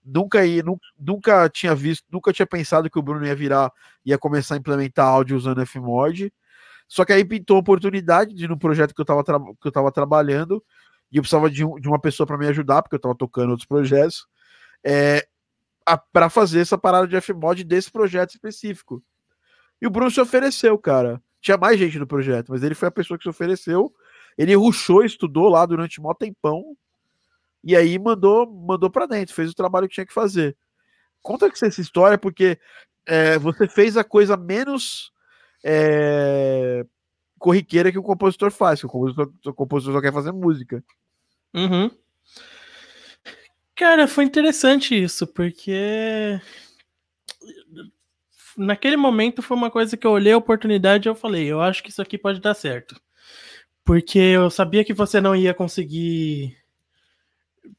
Nunca, ia, nunca, tinha visto, nunca tinha pensado que o Bruno ia virar, ia começar a implementar áudio usando Fmod. Só que aí pintou a oportunidade de no projeto que eu estava que eu tava trabalhando, e eu precisava de, um, de uma pessoa para me ajudar, porque eu estava tocando outros projetos, é, para fazer essa parada de Fmod desse projeto específico. E o Bruno se ofereceu, cara. Tinha mais gente no projeto, mas ele foi a pessoa que se ofereceu ele ruxou, estudou lá durante um tempão e aí mandou mandou para dentro, fez o trabalho que tinha que fazer. Conta que essa história, porque é, você fez a coisa menos é, corriqueira que o compositor faz, que o compositor, o compositor só quer fazer música. Uhum. Cara, foi interessante isso, porque naquele momento foi uma coisa que eu olhei a oportunidade e eu falei, eu acho que isso aqui pode dar certo. Porque eu sabia que você não ia conseguir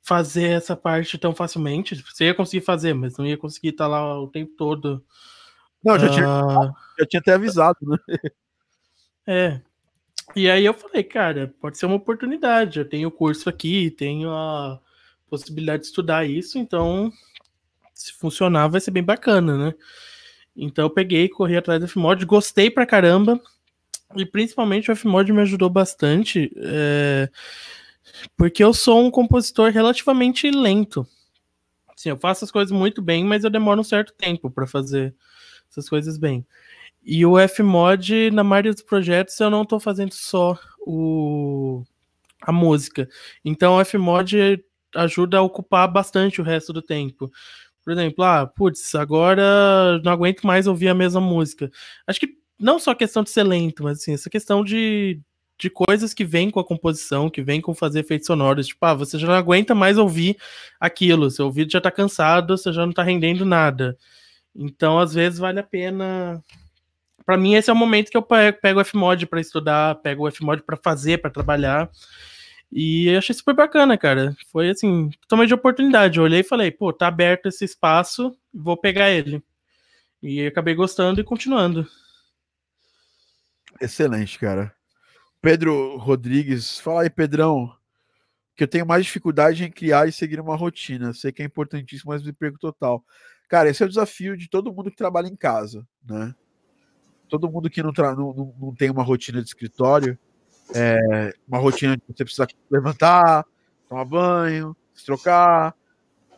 fazer essa parte tão facilmente. Você ia conseguir fazer, mas não ia conseguir estar lá o tempo todo. Não, já, tinha, uh... já tinha até avisado, né? É. E aí eu falei, cara, pode ser uma oportunidade. Eu tenho o curso aqui, tenho a possibilidade de estudar isso, então se funcionar vai ser bem bacana, né? Então eu peguei, corri atrás do Fmod, gostei pra caramba. E principalmente o Fmod me ajudou bastante, é, porque eu sou um compositor relativamente lento. Sim, eu faço as coisas muito bem, mas eu demoro um certo tempo para fazer essas coisas bem. E o Fmod, na maioria dos projetos, eu não estou fazendo só o, a música. Então o Fmod ajuda a ocupar bastante o resto do tempo. Por exemplo, ah, putz, agora não aguento mais ouvir a mesma música. Acho que não só questão de ser lento, mas assim, essa questão de, de coisas que vêm com a composição, que vêm com fazer efeitos sonoros. Tipo, ah, você já não aguenta mais ouvir aquilo, seu ouvido já tá cansado, você já não tá rendendo nada. Então, às vezes, vale a pena. Para mim, esse é o momento que eu pego o Fmod para estudar, pego o Fmod para fazer, para trabalhar. E eu achei super bacana, cara. Foi assim, totalmente de oportunidade. Eu olhei e falei, pô, tá aberto esse espaço, vou pegar ele. E acabei gostando e continuando. Excelente, cara. Pedro Rodrigues, fala aí, Pedrão, que eu tenho mais dificuldade em criar e seguir uma rotina. Sei que é importantíssimo, mas me perco total. Cara, esse é o desafio de todo mundo que trabalha em casa, né? Todo mundo que não, não, não tem uma rotina de escritório, é uma rotina que você precisa levantar, tomar banho, se trocar,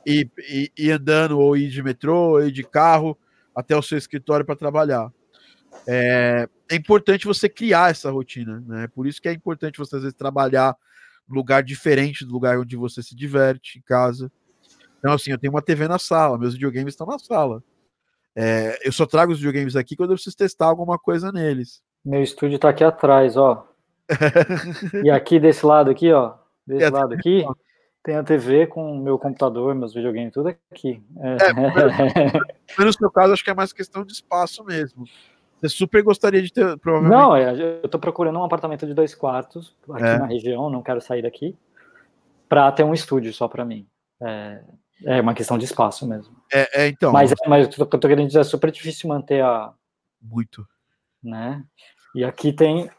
e andando, ou ir de metrô, ou ir de carro até o seu escritório para trabalhar. É, é importante você criar essa rotina, né? Por isso que é importante você às vezes trabalhar num lugar diferente do lugar onde você se diverte em casa. Então, assim, eu tenho uma TV na sala, meus videogames estão na sala. É, eu só trago os videogames aqui quando eu preciso testar alguma coisa neles. Meu estúdio está aqui atrás, ó. [laughs] e aqui desse lado aqui, ó. Desse é, lado aqui, tem a TV com meu computador, meus videogames, tudo aqui. É, é, no seu caso, acho que é mais questão de espaço mesmo. Você super gostaria de ter, provavelmente. Não, é, eu tô procurando um apartamento de dois quartos aqui é. na região, não quero sair daqui, para ter um estúdio só para mim. É, É uma questão de espaço mesmo. É, é então. Mas, mas o que eu tô querendo dizer é super difícil manter a. Muito. Né? E aqui tem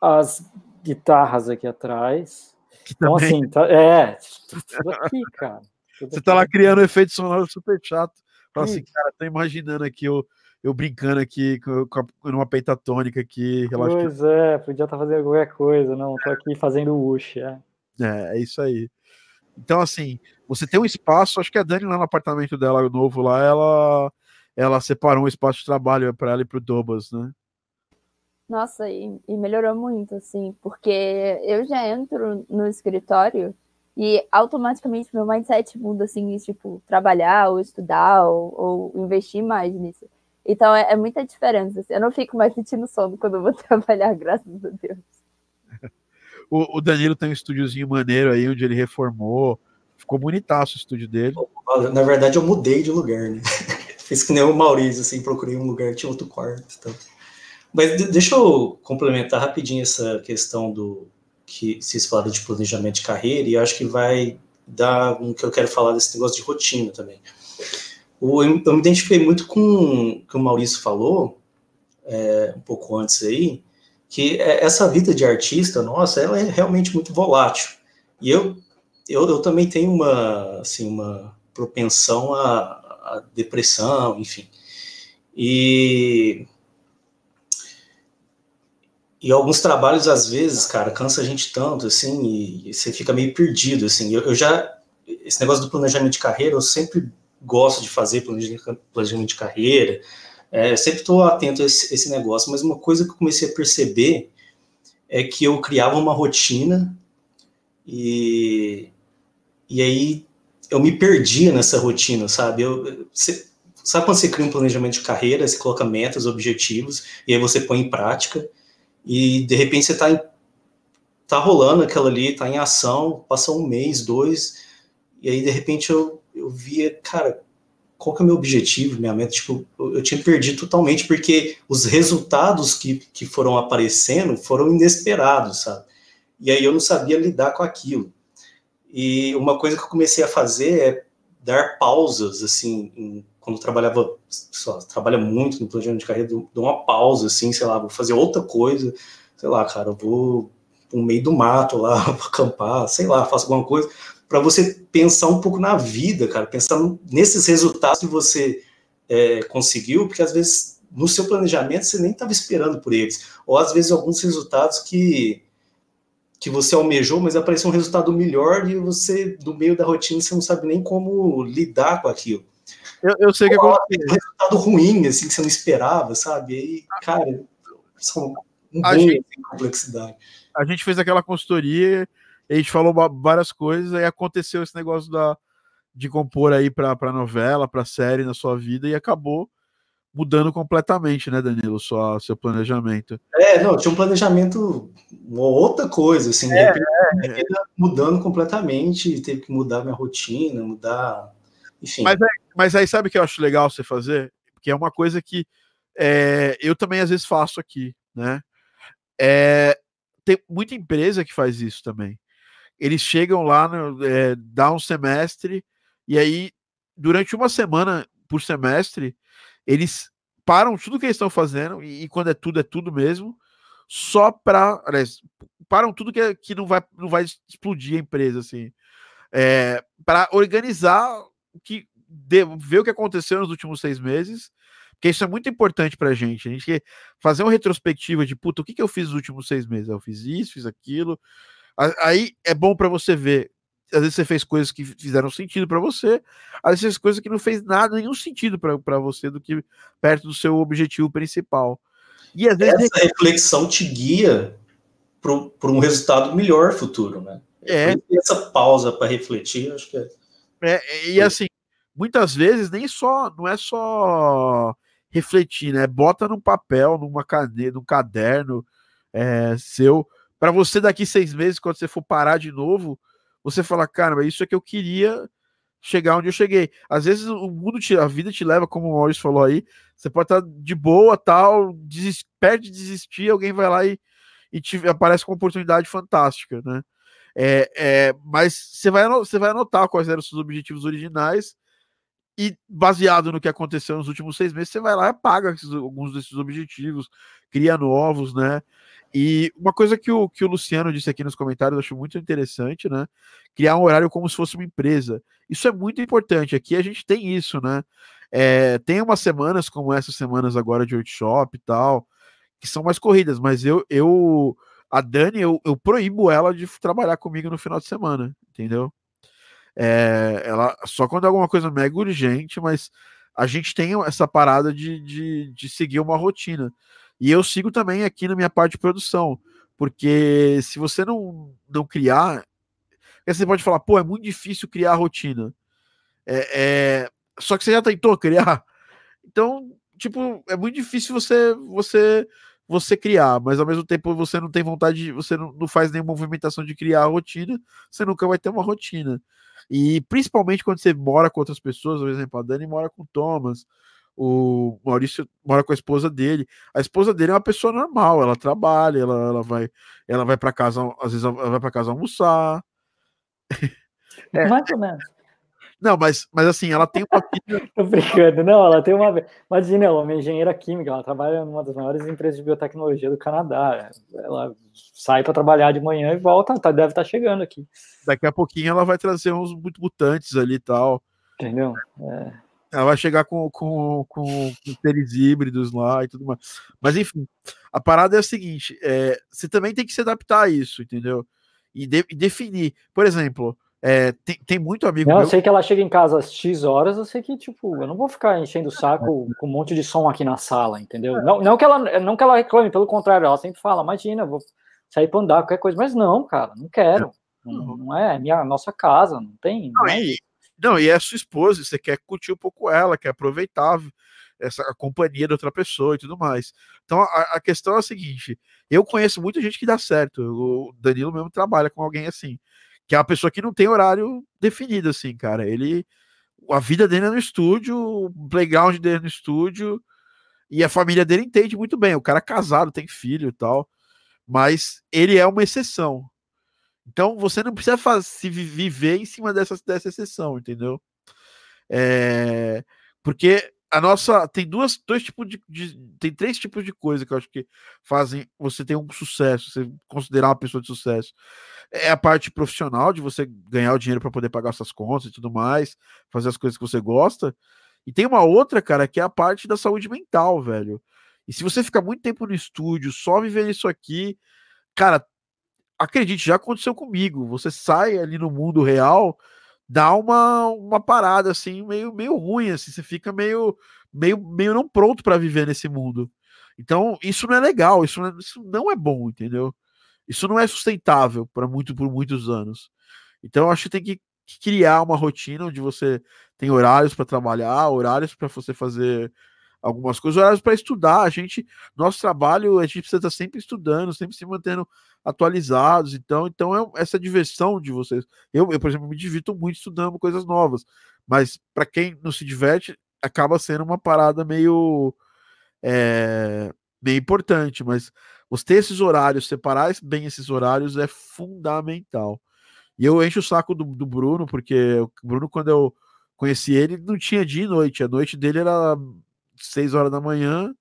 as guitarras aqui atrás. Que então, também... assim, tá, é, tudo aqui, cara. Tudo [laughs] Você aqui. tá lá criando um efeito sonoro super chato. Fala assim, cara, tô imaginando aqui eu, eu brincando aqui com, com uma pentatônica aqui. Pois é, podia estar tá fazendo qualquer coisa, não, tô aqui fazendo o Ush, é. É, é isso aí. Então, assim, você tem um espaço, acho que a Dani lá no apartamento dela novo lá, ela, ela separou um espaço de trabalho para ela e pro Dobas, né? Nossa, e, e, melhorou muito, assim, porque eu já entro no escritório e automaticamente meu mindset muda, assim, tipo, trabalhar ou estudar ou, ou investir mais nisso. Então é, é muita diferença. Assim, eu não fico mais sentindo sono quando eu vou [laughs] trabalhar, graças a Deus. O, o Danilo tem um estúdiozinho maneiro aí, onde ele reformou. Ficou bonitaço o estúdio dele. Na verdade, eu mudei de lugar, né? [laughs] Fiz que nem o Maurício, assim, procurei um lugar, tinha outro quarto. Então. Mas deixa eu complementar rapidinho essa questão do que vocês falaram de planejamento de carreira, e acho que vai dar um que eu quero falar desse negócio de rotina também. Eu, eu me identifiquei muito com o que o Maurício falou, é, um pouco antes aí, que é, essa vida de artista, nossa, ela é realmente muito volátil. E eu, eu, eu também tenho uma, assim, uma propensão à, à depressão, enfim. E, e alguns trabalhos, às vezes, cara, cansa a gente tanto, assim, e, e você fica meio perdido, assim. Eu, eu já, esse negócio do planejamento de carreira, eu sempre gosto de fazer planejamento de carreira, é, sempre estou atento a esse, esse, negócio, mas uma coisa que eu comecei a perceber é que eu criava uma rotina e, e aí eu me perdia nessa rotina, sabe? Eu, você, sabe quando você cria um planejamento de carreira, você coloca metas, objetivos, e aí você põe em prática, e de repente você está tá rolando aquilo ali, está em ação, passa um mês, dois, e aí de repente eu, eu via, cara, qual que é o meu objetivo, minha meta, tipo, eu tinha perdido totalmente, porque os resultados que, que foram aparecendo foram inesperados, sabe? E aí eu não sabia lidar com aquilo. E uma coisa que eu comecei a fazer é dar pausas, assim, em, quando trabalhava, só, trabalha muito no planejamento de carreira, dou uma pausa, assim, sei lá, vou fazer outra coisa, sei lá, cara, eu vou no meio do mato lá, [laughs] acampar, sei lá, faço alguma coisa, para você pensar um pouco na vida, cara, pensar nesses resultados que você é, conseguiu, porque às vezes no seu planejamento você nem estava esperando por eles, ou às vezes alguns resultados que que você almejou, mas apareceu um resultado melhor e você, no meio da rotina, você não sabe nem como lidar com aquilo. Eu, eu sei que ou, um resultado ruim, assim, que você não esperava, sabe? Aí, cara, são um a gente, complexidade. A gente fez aquela consultoria a gente falou várias coisas, aí aconteceu esse negócio da, de compor aí para novela, para série na sua vida, e acabou mudando completamente, né, Danilo, sua, seu planejamento. É, não, tinha um planejamento, outra coisa, assim, é, é. mudando completamente, teve que mudar minha rotina, mudar, enfim. Mas, mas aí sabe o que eu acho legal você fazer? Que é uma coisa que é, eu também às vezes faço aqui, né? É, tem muita empresa que faz isso também eles chegam lá, no, é, dá um semestre, e aí, durante uma semana por semestre, eles param tudo que eles estão fazendo, e, e quando é tudo, é tudo mesmo, só para. Param tudo que, que não, vai, não vai explodir a empresa, assim. É, para organizar o que. De, ver o que aconteceu nos últimos seis meses, porque isso é muito importante para a gente. A gente fazer uma retrospectiva de, puta, o que, que eu fiz nos últimos seis meses? Eu fiz isso, fiz aquilo, Aí é bom para você ver. Às vezes você fez coisas que fizeram sentido para você, às vezes coisas que não fez nada, nenhum sentido para você do que perto do seu objetivo principal. E às vezes essa reflexão te guia para um resultado melhor futuro, né? É. Essa pausa para refletir, acho que é. é. E assim, muitas vezes nem só, não é só refletir, né? Bota num papel, numa caneta, num caderno é, seu para você daqui seis meses, quando você for parar de novo, você fala, cara, isso é que eu queria chegar onde eu cheguei. Às vezes o mundo, te, a vida te leva, como o Maurício falou aí, você pode estar de boa, tal, desist, perde de desistir, alguém vai lá e, e te, aparece com uma oportunidade fantástica, né? É, é, mas você vai, você vai anotar quais eram os seus objetivos originais e baseado no que aconteceu nos últimos seis meses, você vai lá e apaga esses, alguns desses objetivos, cria novos, né? E uma coisa que o, que o Luciano disse aqui nos comentários, eu acho muito interessante, né? Criar um horário como se fosse uma empresa. Isso é muito importante. Aqui a gente tem isso, né? É, tem umas semanas, como essas semanas agora de workshop e tal, que são mais corridas, mas eu, eu a Dani, eu, eu proíbo ela de trabalhar comigo no final de semana, entendeu? É, ela só quando é alguma coisa mega urgente, mas a gente tem essa parada de, de, de seguir uma rotina. E eu sigo também aqui na minha parte de produção, porque se você não, não criar, você pode falar, pô, é muito difícil criar a rotina. É, é, só que você já tentou criar. [laughs] Então, tipo, é muito difícil você você você criar, mas ao mesmo tempo você não tem vontade, de, você não, não faz nenhuma movimentação de criar a rotina, você nunca vai ter uma rotina. E principalmente quando você mora com outras pessoas, por exemplo, a Dani mora com o Thomas, o Maurício mora com a esposa dele. A esposa dele é uma pessoa normal, ela trabalha, ela, ela vai, ela vai para casa, às vezes ela vai para casa almoçar. É. Mais ou menos. Não, mas, mas assim, ela tem uma vida. [laughs] Tô brincando, não, ela tem uma. Imagina, ela é uma engenheira química, ela trabalha numa das maiores empresas de biotecnologia do Canadá. Ela sai para trabalhar de manhã e volta, tá, deve estar tá chegando aqui. Daqui a pouquinho ela vai trazer uns muito mutantes ali e tal. Entendeu? É. Ela vai chegar com, com, com, com seres híbridos lá e tudo mais. Mas enfim, a parada é a seguinte: é, você também tem que se adaptar a isso, entendeu? E, de, e definir. Por exemplo, é, tem, tem muito amigo. Não, meu... Eu sei que ela chega em casa às X horas, eu sei que, tipo, eu não vou ficar enchendo o saco com um monte de som aqui na sala, entendeu? É. Não, não, que, ela, não que ela reclame, pelo contrário, ela sempre fala, imagina, eu vou sair para andar, qualquer coisa, mas não, cara, não quero. Não, não é, é minha nossa casa, não tem. Não, não, é e, não, e é sua esposa, você quer curtir um pouco ela, quer aproveitar essa a companhia da outra pessoa e tudo mais. Então a, a questão é a seguinte: eu conheço muita gente que dá certo. O Danilo mesmo trabalha com alguém assim que é uma pessoa que não tem horário definido, assim, cara. Ele. A vida dele é no estúdio, o playground dele é no estúdio, e a família dele entende muito bem. O cara é casado, tem filho e tal, mas ele é uma exceção. Então você não precisa fazer, se viver em cima dessa, dessa exceção, entendeu? É, porque a nossa tem duas dois tipos de, de, tem três tipos de coisa que eu acho que fazem você ter um sucesso você considerar uma pessoa de sucesso. É a parte profissional de você ganhar o dinheiro para poder pagar suas contas e tudo mais fazer as coisas que você gosta. E tem uma outra cara que é a parte da saúde mental velho. E se você ficar muito tempo no estúdio só vivendo isso aqui cara acredite já aconteceu comigo você sai ali no mundo real dá uma, uma parada assim meio meio ruim assim, você fica meio meio meio não pronto para viver nesse mundo. Então, isso não é legal, isso não é, isso não é bom, entendeu? Isso não é sustentável para muito por muitos anos. Então, eu acho que tem que criar uma rotina onde você tem horários para trabalhar, horários para você fazer algumas coisas, horários para estudar. A gente, nosso trabalho, a gente precisa estar sempre estudando, sempre se mantendo atualizados. Então, então é essa diversão de vocês. Eu, eu por exemplo, me divirto muito estudando coisas novas, mas para quem não se diverte, acaba sendo uma parada meio é, meio importante. Mas você ter esses horários, separar bem esses horários é fundamental. E eu encho o saco do, do Bruno, porque o Bruno, quando eu conheci ele, não tinha dia e noite. A noite dele era 6 horas da manhã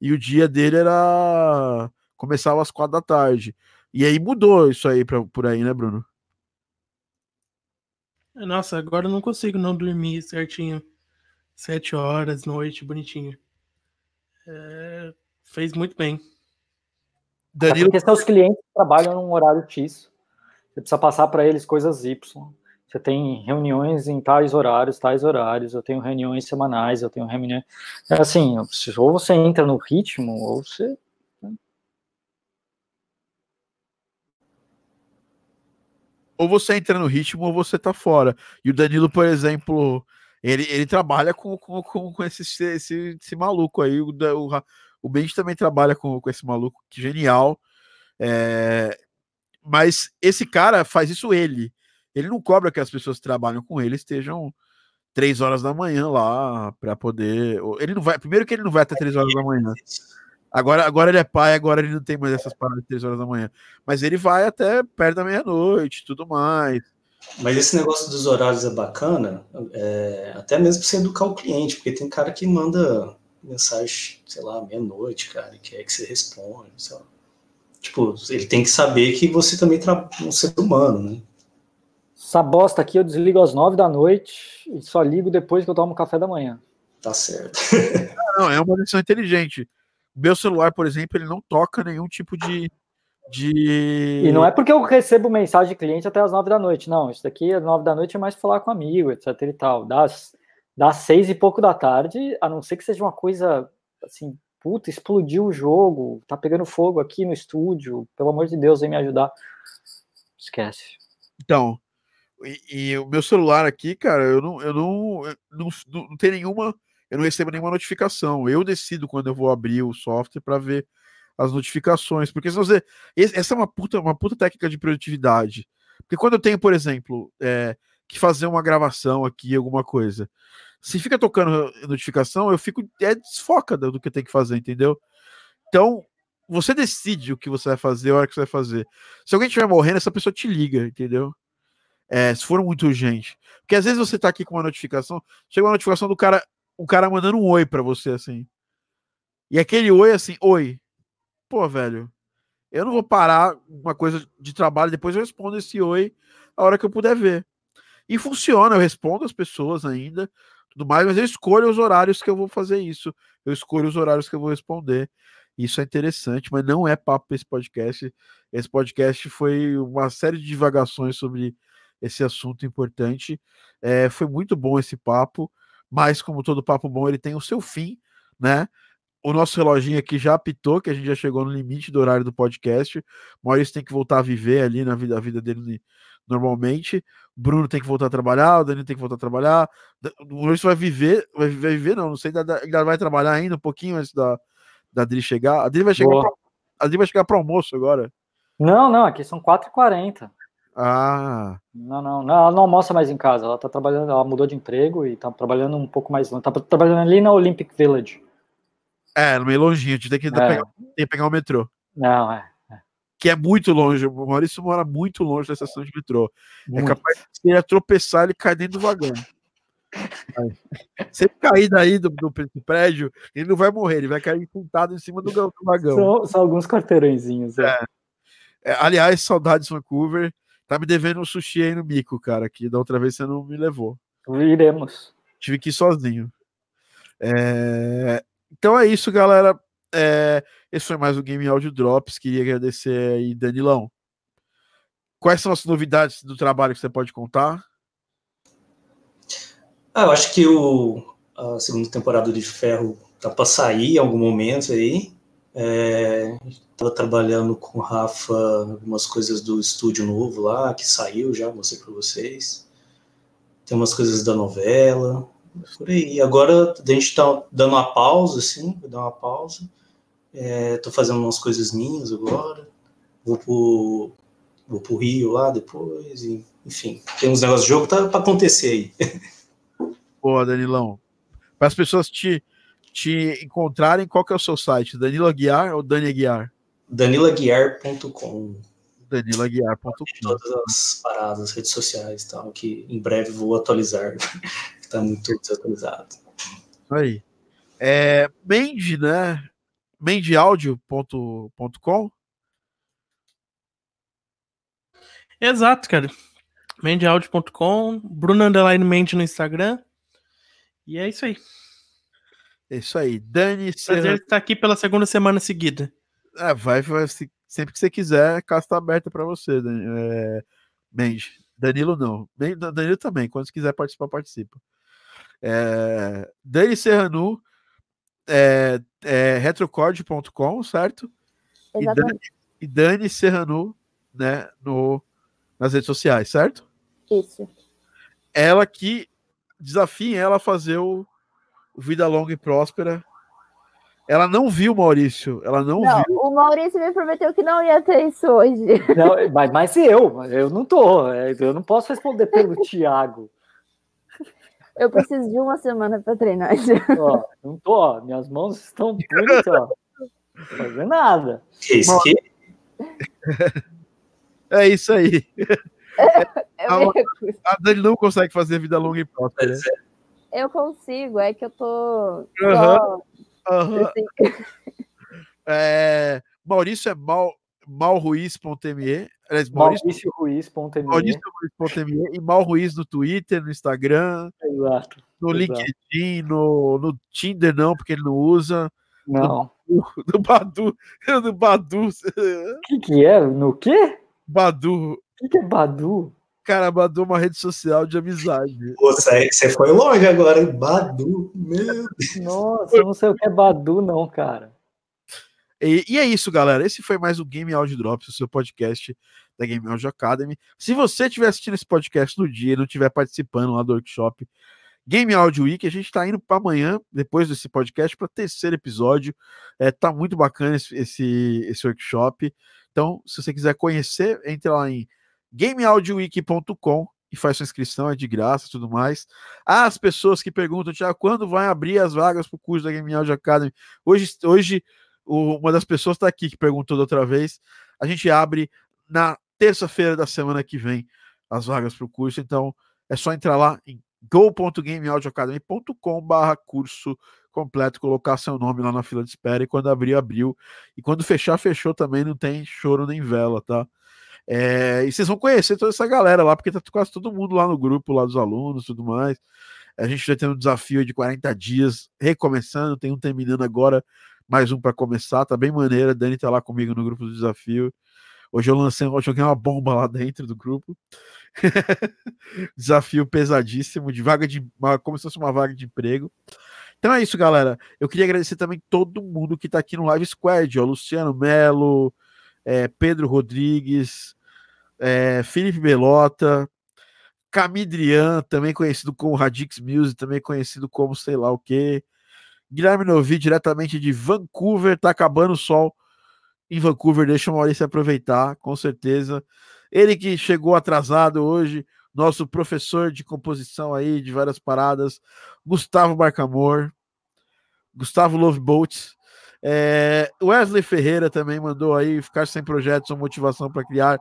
e o dia dele era começava às quatro da tarde. E aí mudou isso aí pra, por aí, né, Bruno? Nossa, agora eu não consigo não dormir certinho. Sete horas, noite, bonitinho. É, fez muito bem. Danilo... Porque seus clientes trabalham num horário X. Você precisa passar para eles coisas Y. Você tem reuniões em tais horários, tais horários. Eu tenho reuniões semanais, eu tenho reuniões. É assim, ou você entra no ritmo, ou você. Né? Ou você entra no ritmo, ou você tá fora. E o Danilo, por exemplo, ele, ele trabalha com, com, com, esse, esse, esse maluco aí. O, o, o Benji também trabalha com, com esse maluco, que genial. É, mas esse cara faz isso ele. Ele não cobra que as pessoas que trabalham com ele estejam três horas da manhã lá para poder. Ele não vai. Primeiro que ele não vai até três horas da manhã. Agora, agora ele é pai, agora ele não tem mais essas paradas de 3 horas da manhã. Mas ele vai até perto da meia-noite tudo mais. Mas esse negócio dos horários é bacana, é, até mesmo para você educar o cliente, porque tem cara que manda mensagem, sei lá, meia-noite, cara, e quer que você responda, sei lá. Tipo, ele tem que saber que você também é um ser humano, né? Essa bosta aqui eu desligo às nove da noite e só ligo depois que eu tomo café da manhã. Tá certo. [laughs] não, é uma decisão inteligente. Meu celular, por exemplo, ele não toca nenhum tipo de, de. E não é porque eu recebo mensagem de cliente até as nove da noite, não. Isso daqui às nove da noite é mais falar com amigo, etc e tal. Das, das seis e pouco da tarde, a não ser que seja uma coisa assim, puta, explodiu o jogo, tá pegando fogo aqui no estúdio, pelo amor de Deus, vem me ajudar. Esquece. Então, e, o meu celular aqui, cara, eu não, eu não, eu não, não, não tem nenhuma, eu não recebo nenhuma notificação. Eu decido quando eu vou abrir o software para ver as notificações, porque senão você, essa é uma puta, uma puta técnica de produtividade. Porque quando eu tenho, por exemplo, é, que fazer uma gravação aqui, alguma coisa, se fica tocando notificação, eu fico é desfoca do que eu tenho que fazer, entendeu? Então, você decide o que você vai fazer, a hora que você vai fazer. Se alguém estiver morrendo, essa pessoa te liga, entendeu? É, se for muito urgente. Porque às vezes você tá aqui com uma notificação, chega uma notificação do cara, o cara mandando um oi para você, assim. E aquele oi, assim, oi pô, velho, eu não vou parar uma coisa de trabalho, depois eu respondo esse oi a hora que eu puder ver. E funciona, eu respondo as pessoas ainda, tudo mais, mas eu escolho os horários que eu vou fazer isso. Eu escolho os horários que eu vou responder. Isso é interessante, mas não é papo esse podcast. Esse podcast foi uma série de divagações sobre esse assunto importante. É, foi muito bom esse papo, mas como todo papo bom, ele tem o seu fim, né? o nosso reloginho aqui já apitou, que a gente já chegou no limite do horário do podcast. Maurício tem que voltar a viver ali na vida, a vida dele normalmente. Bruno tem que voltar a trabalhar, o Danilo tem que voltar a trabalhar. O Maurício vai viver, vai viver, vai viver não, não sei, ainda vai trabalhar ainda um pouquinho antes da, da Adri chegar. A Adri vai chegar, pra, a Adri vai chegar para almoço agora. Não, não, aqui são 4h40. Ah. Não, não, não, ela não almoça mais em casa, ela tá trabalhando, ela mudou de emprego e tá trabalhando um pouco mais longe, tá trabalhando ali na Olympic Village. É, meio longinho, a gente tem que, é. pegar, tem que pegar o metrô. Não, é, é. Que é muito longe. O Maurício mora muito longe da estação de metrô. É muito. É capaz de ele tropeçar ele cair dentro do vagão. [laughs] Se ele cair daí do, do, prédio, ele não vai morrer, ele vai cair puntado em cima do, do vagão. São, são, alguns quarteirõezinhos. É. É, aliás, saudades Vancouver. Tá me devendo um sushi aí no bico, cara, que da outra vez você não me levou. Iremos. Tive que ir sozinho. É... Então é isso, galera. É, esse foi mais o Game Audio Drops. Queria agradecer aí, Danilão. Quais são as novidades do trabalho que você pode contar? Ah, eu acho que o, a segunda temporada de Ferro tá para sair em algum momento aí. Estava é, trabalhando com o Rafa algumas coisas do estúdio novo lá, que saiu já, mostrei para vocês. Tem umas coisas da novela. Por aí. Agora a gente está dando uma pausa, assim, vou dar uma pausa. Estou é, fazendo umas coisas minhas agora. Vou pro, vou Rio lá depois. E, enfim, tem uns negócios de jogo tá para acontecer aí. Boa, Danilão. Para as pessoas te, te encontrarem, qual que é o seu site? Danilo Aguiar ou Dani Aguiar? danilaguiar.com danilaguiar.com Todas as paradas, redes sociais tal, que em breve vou atualizar. [laughs] está muito desatualizado. Aí. É, Mende, né? mendeaudio.com Exato, cara. mendeaudio.com, Bruno Underline Mende no Instagram. E é isso aí. É isso aí. Dani Prazer estar aqui pela segunda semana seguida. É, vai, vai sempre que você quiser, a casa está aberta para você, Dani. É, Mende. Danilo não. Danilo também. Quando você quiser participar, participa. É, Dani Serranu, é, é, retrocorde.com, certo? E Dani, e Dani Serranu, né, no, nas redes sociais, certo? Isso. Ela que desafia ela a fazer o Vida Longa e Próspera. Ela não viu Maurício, ela não, não, viu. O Maurício me prometeu que não ia ter isso hoje. [laughs] Não, mas, mas eu, eu não tô, é, eu não posso responder pelo [laughs] Thiago. Eu preciso de uma semana para treinar. [laughs] Ó, não tô, ó, minhas mãos estão bonitas, ó. Fazer nada. Que isso? Que? É isso aí. Eu, A Dani não consegue fazer vida longa e próspera. É. eu consigo, é que eu tô. Aham. assim, [laughs] [laughs] É, Maurício é mal, malruiz.me. Aliás, Maurício, MaurícioRuiz.me. Maurício.me e Malruiz no Twitter, no Instagram, Exato. no Exato. LinkedIn, no, no Tinder não, porque ele não usa. Não. [laughs] No Badu, no Badu, O que, que é? No quê? Badu. O que, que é Badu? Cara, Badu é uma rede social de amizade. Pô, Você você foi longe agora, hein? Badu. Meu Deus. Nossa, eu não sei o que é Badu, não, cara. E, e é isso, galera. Esse foi mais o Game Audio Drops, o seu podcast da Game Audio Academy. Se você estiver assistindo esse podcast no dia e não estiver participando lá do workshop Game Audio Week, a gente está indo para amanhã, depois desse podcast, para o terceiro episódio. É, tá muito bacana esse, esse, esse workshop. Então, se você quiser conhecer, entre lá em gameaudioweek.com e faz sua inscrição, é de graça tudo mais. As pessoas que perguntam, Tiago, quando vai abrir as vagas para o curso da Game Audio Academy? Hoje, hoje uma das pessoas está aqui que perguntou da outra vez. A gente abre na terça-feira da semana que vem as vagas para o curso. Então é só entrar lá em go.gameaudioacademy.com barra curso completo, colocar seu nome lá na fila de espera e quando abrir, abriu. E quando fechar, fechou também, não tem choro nem vela, tá? É, e vocês vão conhecer toda essa galera lá, porque tá quase todo mundo lá no grupo, lá dos alunos tudo mais. A gente já tem um desafio de 40 dias recomeçando, tem um terminando agora, mais um para começar, tá bem maneira. A Dani tá lá comigo no grupo do desafio. Hoje eu lancei, eu joguei uma bomba lá dentro do grupo. [laughs] Desafio pesadíssimo, de vaga de. como se fosse uma vaga de emprego. Então é isso, galera. Eu queria agradecer também todo mundo que tá aqui no Live Squad, ó. Luciano Melo, é, Pedro Rodrigues, é, Felipe Belota, Camidrian, também conhecido como Radix Music, também conhecido como sei lá o que. Guilherme Novi, diretamente de Vancouver, tá acabando o sol em Vancouver, deixa o Maurício aproveitar, com certeza. Ele que chegou atrasado hoje, nosso professor de composição aí, de várias paradas, Gustavo Barcamor, Gustavo Loveboat. É, Wesley Ferreira também mandou aí ficar sem projetos ou motivação para criar,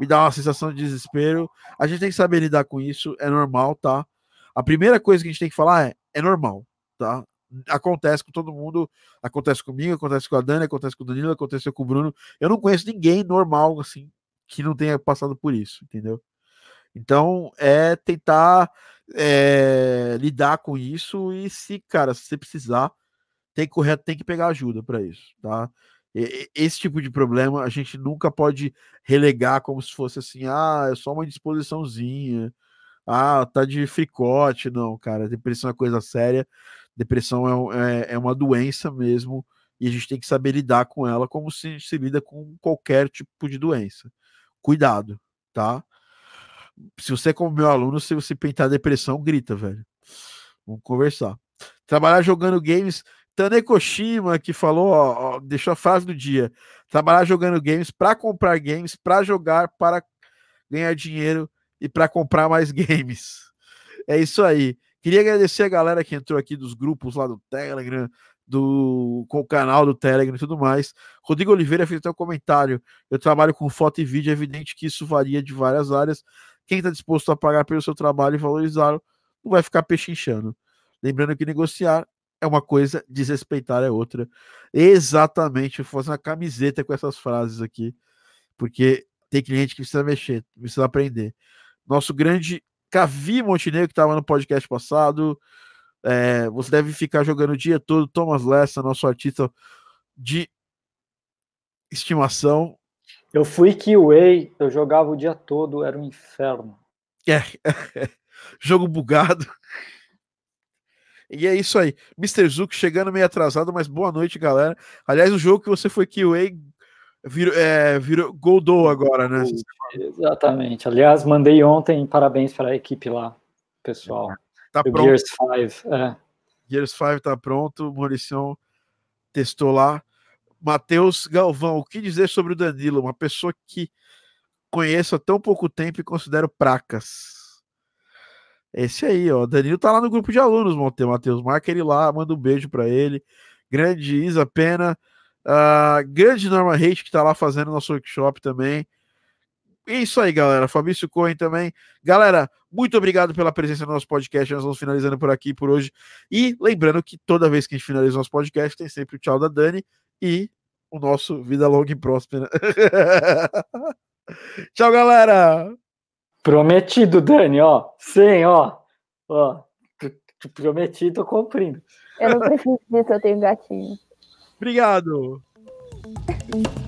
me dá uma sensação de desespero. A gente tem que saber lidar com isso, é normal, tá? A primeira coisa que a gente tem que falar é: é normal, tá? Acontece com todo mundo, acontece comigo, acontece com a Dani, acontece com o Danilo, aconteceu com o Bruno. Eu não conheço ninguém normal assim que não tenha passado por isso, entendeu? Então é tentar é, lidar com isso e se, cara, se você precisar, tem que correr, tem que pegar ajuda para isso, tá? Esse tipo de problema a gente nunca pode relegar como se fosse assim, ah, é só uma disposiçãozinha, ah, tá de fricote, não, cara, depressão é coisa séria, depressão é, é, é uma doença mesmo, e a gente tem que saber lidar com ela como se se lida com qualquer tipo de doença. Cuidado, tá? Se você, como meu aluno, se você pintar depressão, grita, velho. Vamos conversar. Trabalhar jogando games. Tanekoshima, que falou, ó, ó, deixou a frase do dia. Trabalhar jogando games para comprar games, para jogar, para ganhar dinheiro e para comprar mais [laughs] games. É isso aí. Queria agradecer a galera que entrou aqui dos grupos lá do Telegram, do com o canal do Telegram e tudo mais. Rodrigo Oliveira fez até um comentário. Eu trabalho com foto e vídeo, é evidente que isso varia de várias áreas. Quem está disposto a pagar pelo seu trabalho e valorizá-lo não vai ficar pechinchando. Lembrando que negociar é uma coisa, desrespeitar é outra. Exatamente, eu vou fazer uma camiseta com essas frases aqui, porque tem cliente que precisa mexer, precisa aprender. Nosso grande Cavi Montenegro, que estava no podcast passado, é, você deve ficar jogando o dia todo. Thomas Lessa, nosso artista de estimação. Eu fui QA, eu jogava o dia todo, era um inferno. É, [laughs] jogo bugado. E é isso aí. Mr. Zuko chegando meio atrasado, mas boa noite, galera. Aliás, o jogo que você foi QA virou, é, virou Goldou agora, né? Exatamente. Aliás, mandei ontem parabéns para a equipe lá, pessoal. Tá do pronto. Gears 5. É. Gears 5 tá pronto. Mauricião testou lá. Matheus Galvão, o que dizer sobre o Danilo? Uma pessoa que conheço há tão pouco tempo e considero pracas. Esse aí, ó. Danilo tá lá no grupo de alunos, Monte- Matheus. Marca ele lá, manda um beijo para ele. Grande Isa Pena. Uh, grande Norma Hate, que está lá fazendo nosso workshop também. É isso aí, galera. Fabrício Cohen também. Galera, muito obrigado pela presença no nosso podcast. Nós vamos finalizando por aqui por hoje. E lembrando que toda vez que a gente finaliza o nosso podcast, tem sempre o tchau da Dani e o nosso Vida Longa e Próspera. [laughs] tchau, galera! Prometido, Dani, ó. Sim, ó. Ó. Prometi, tô cumprindo. Eu não preciso disso, eu tenho gatinho. Obrigado. [laughs]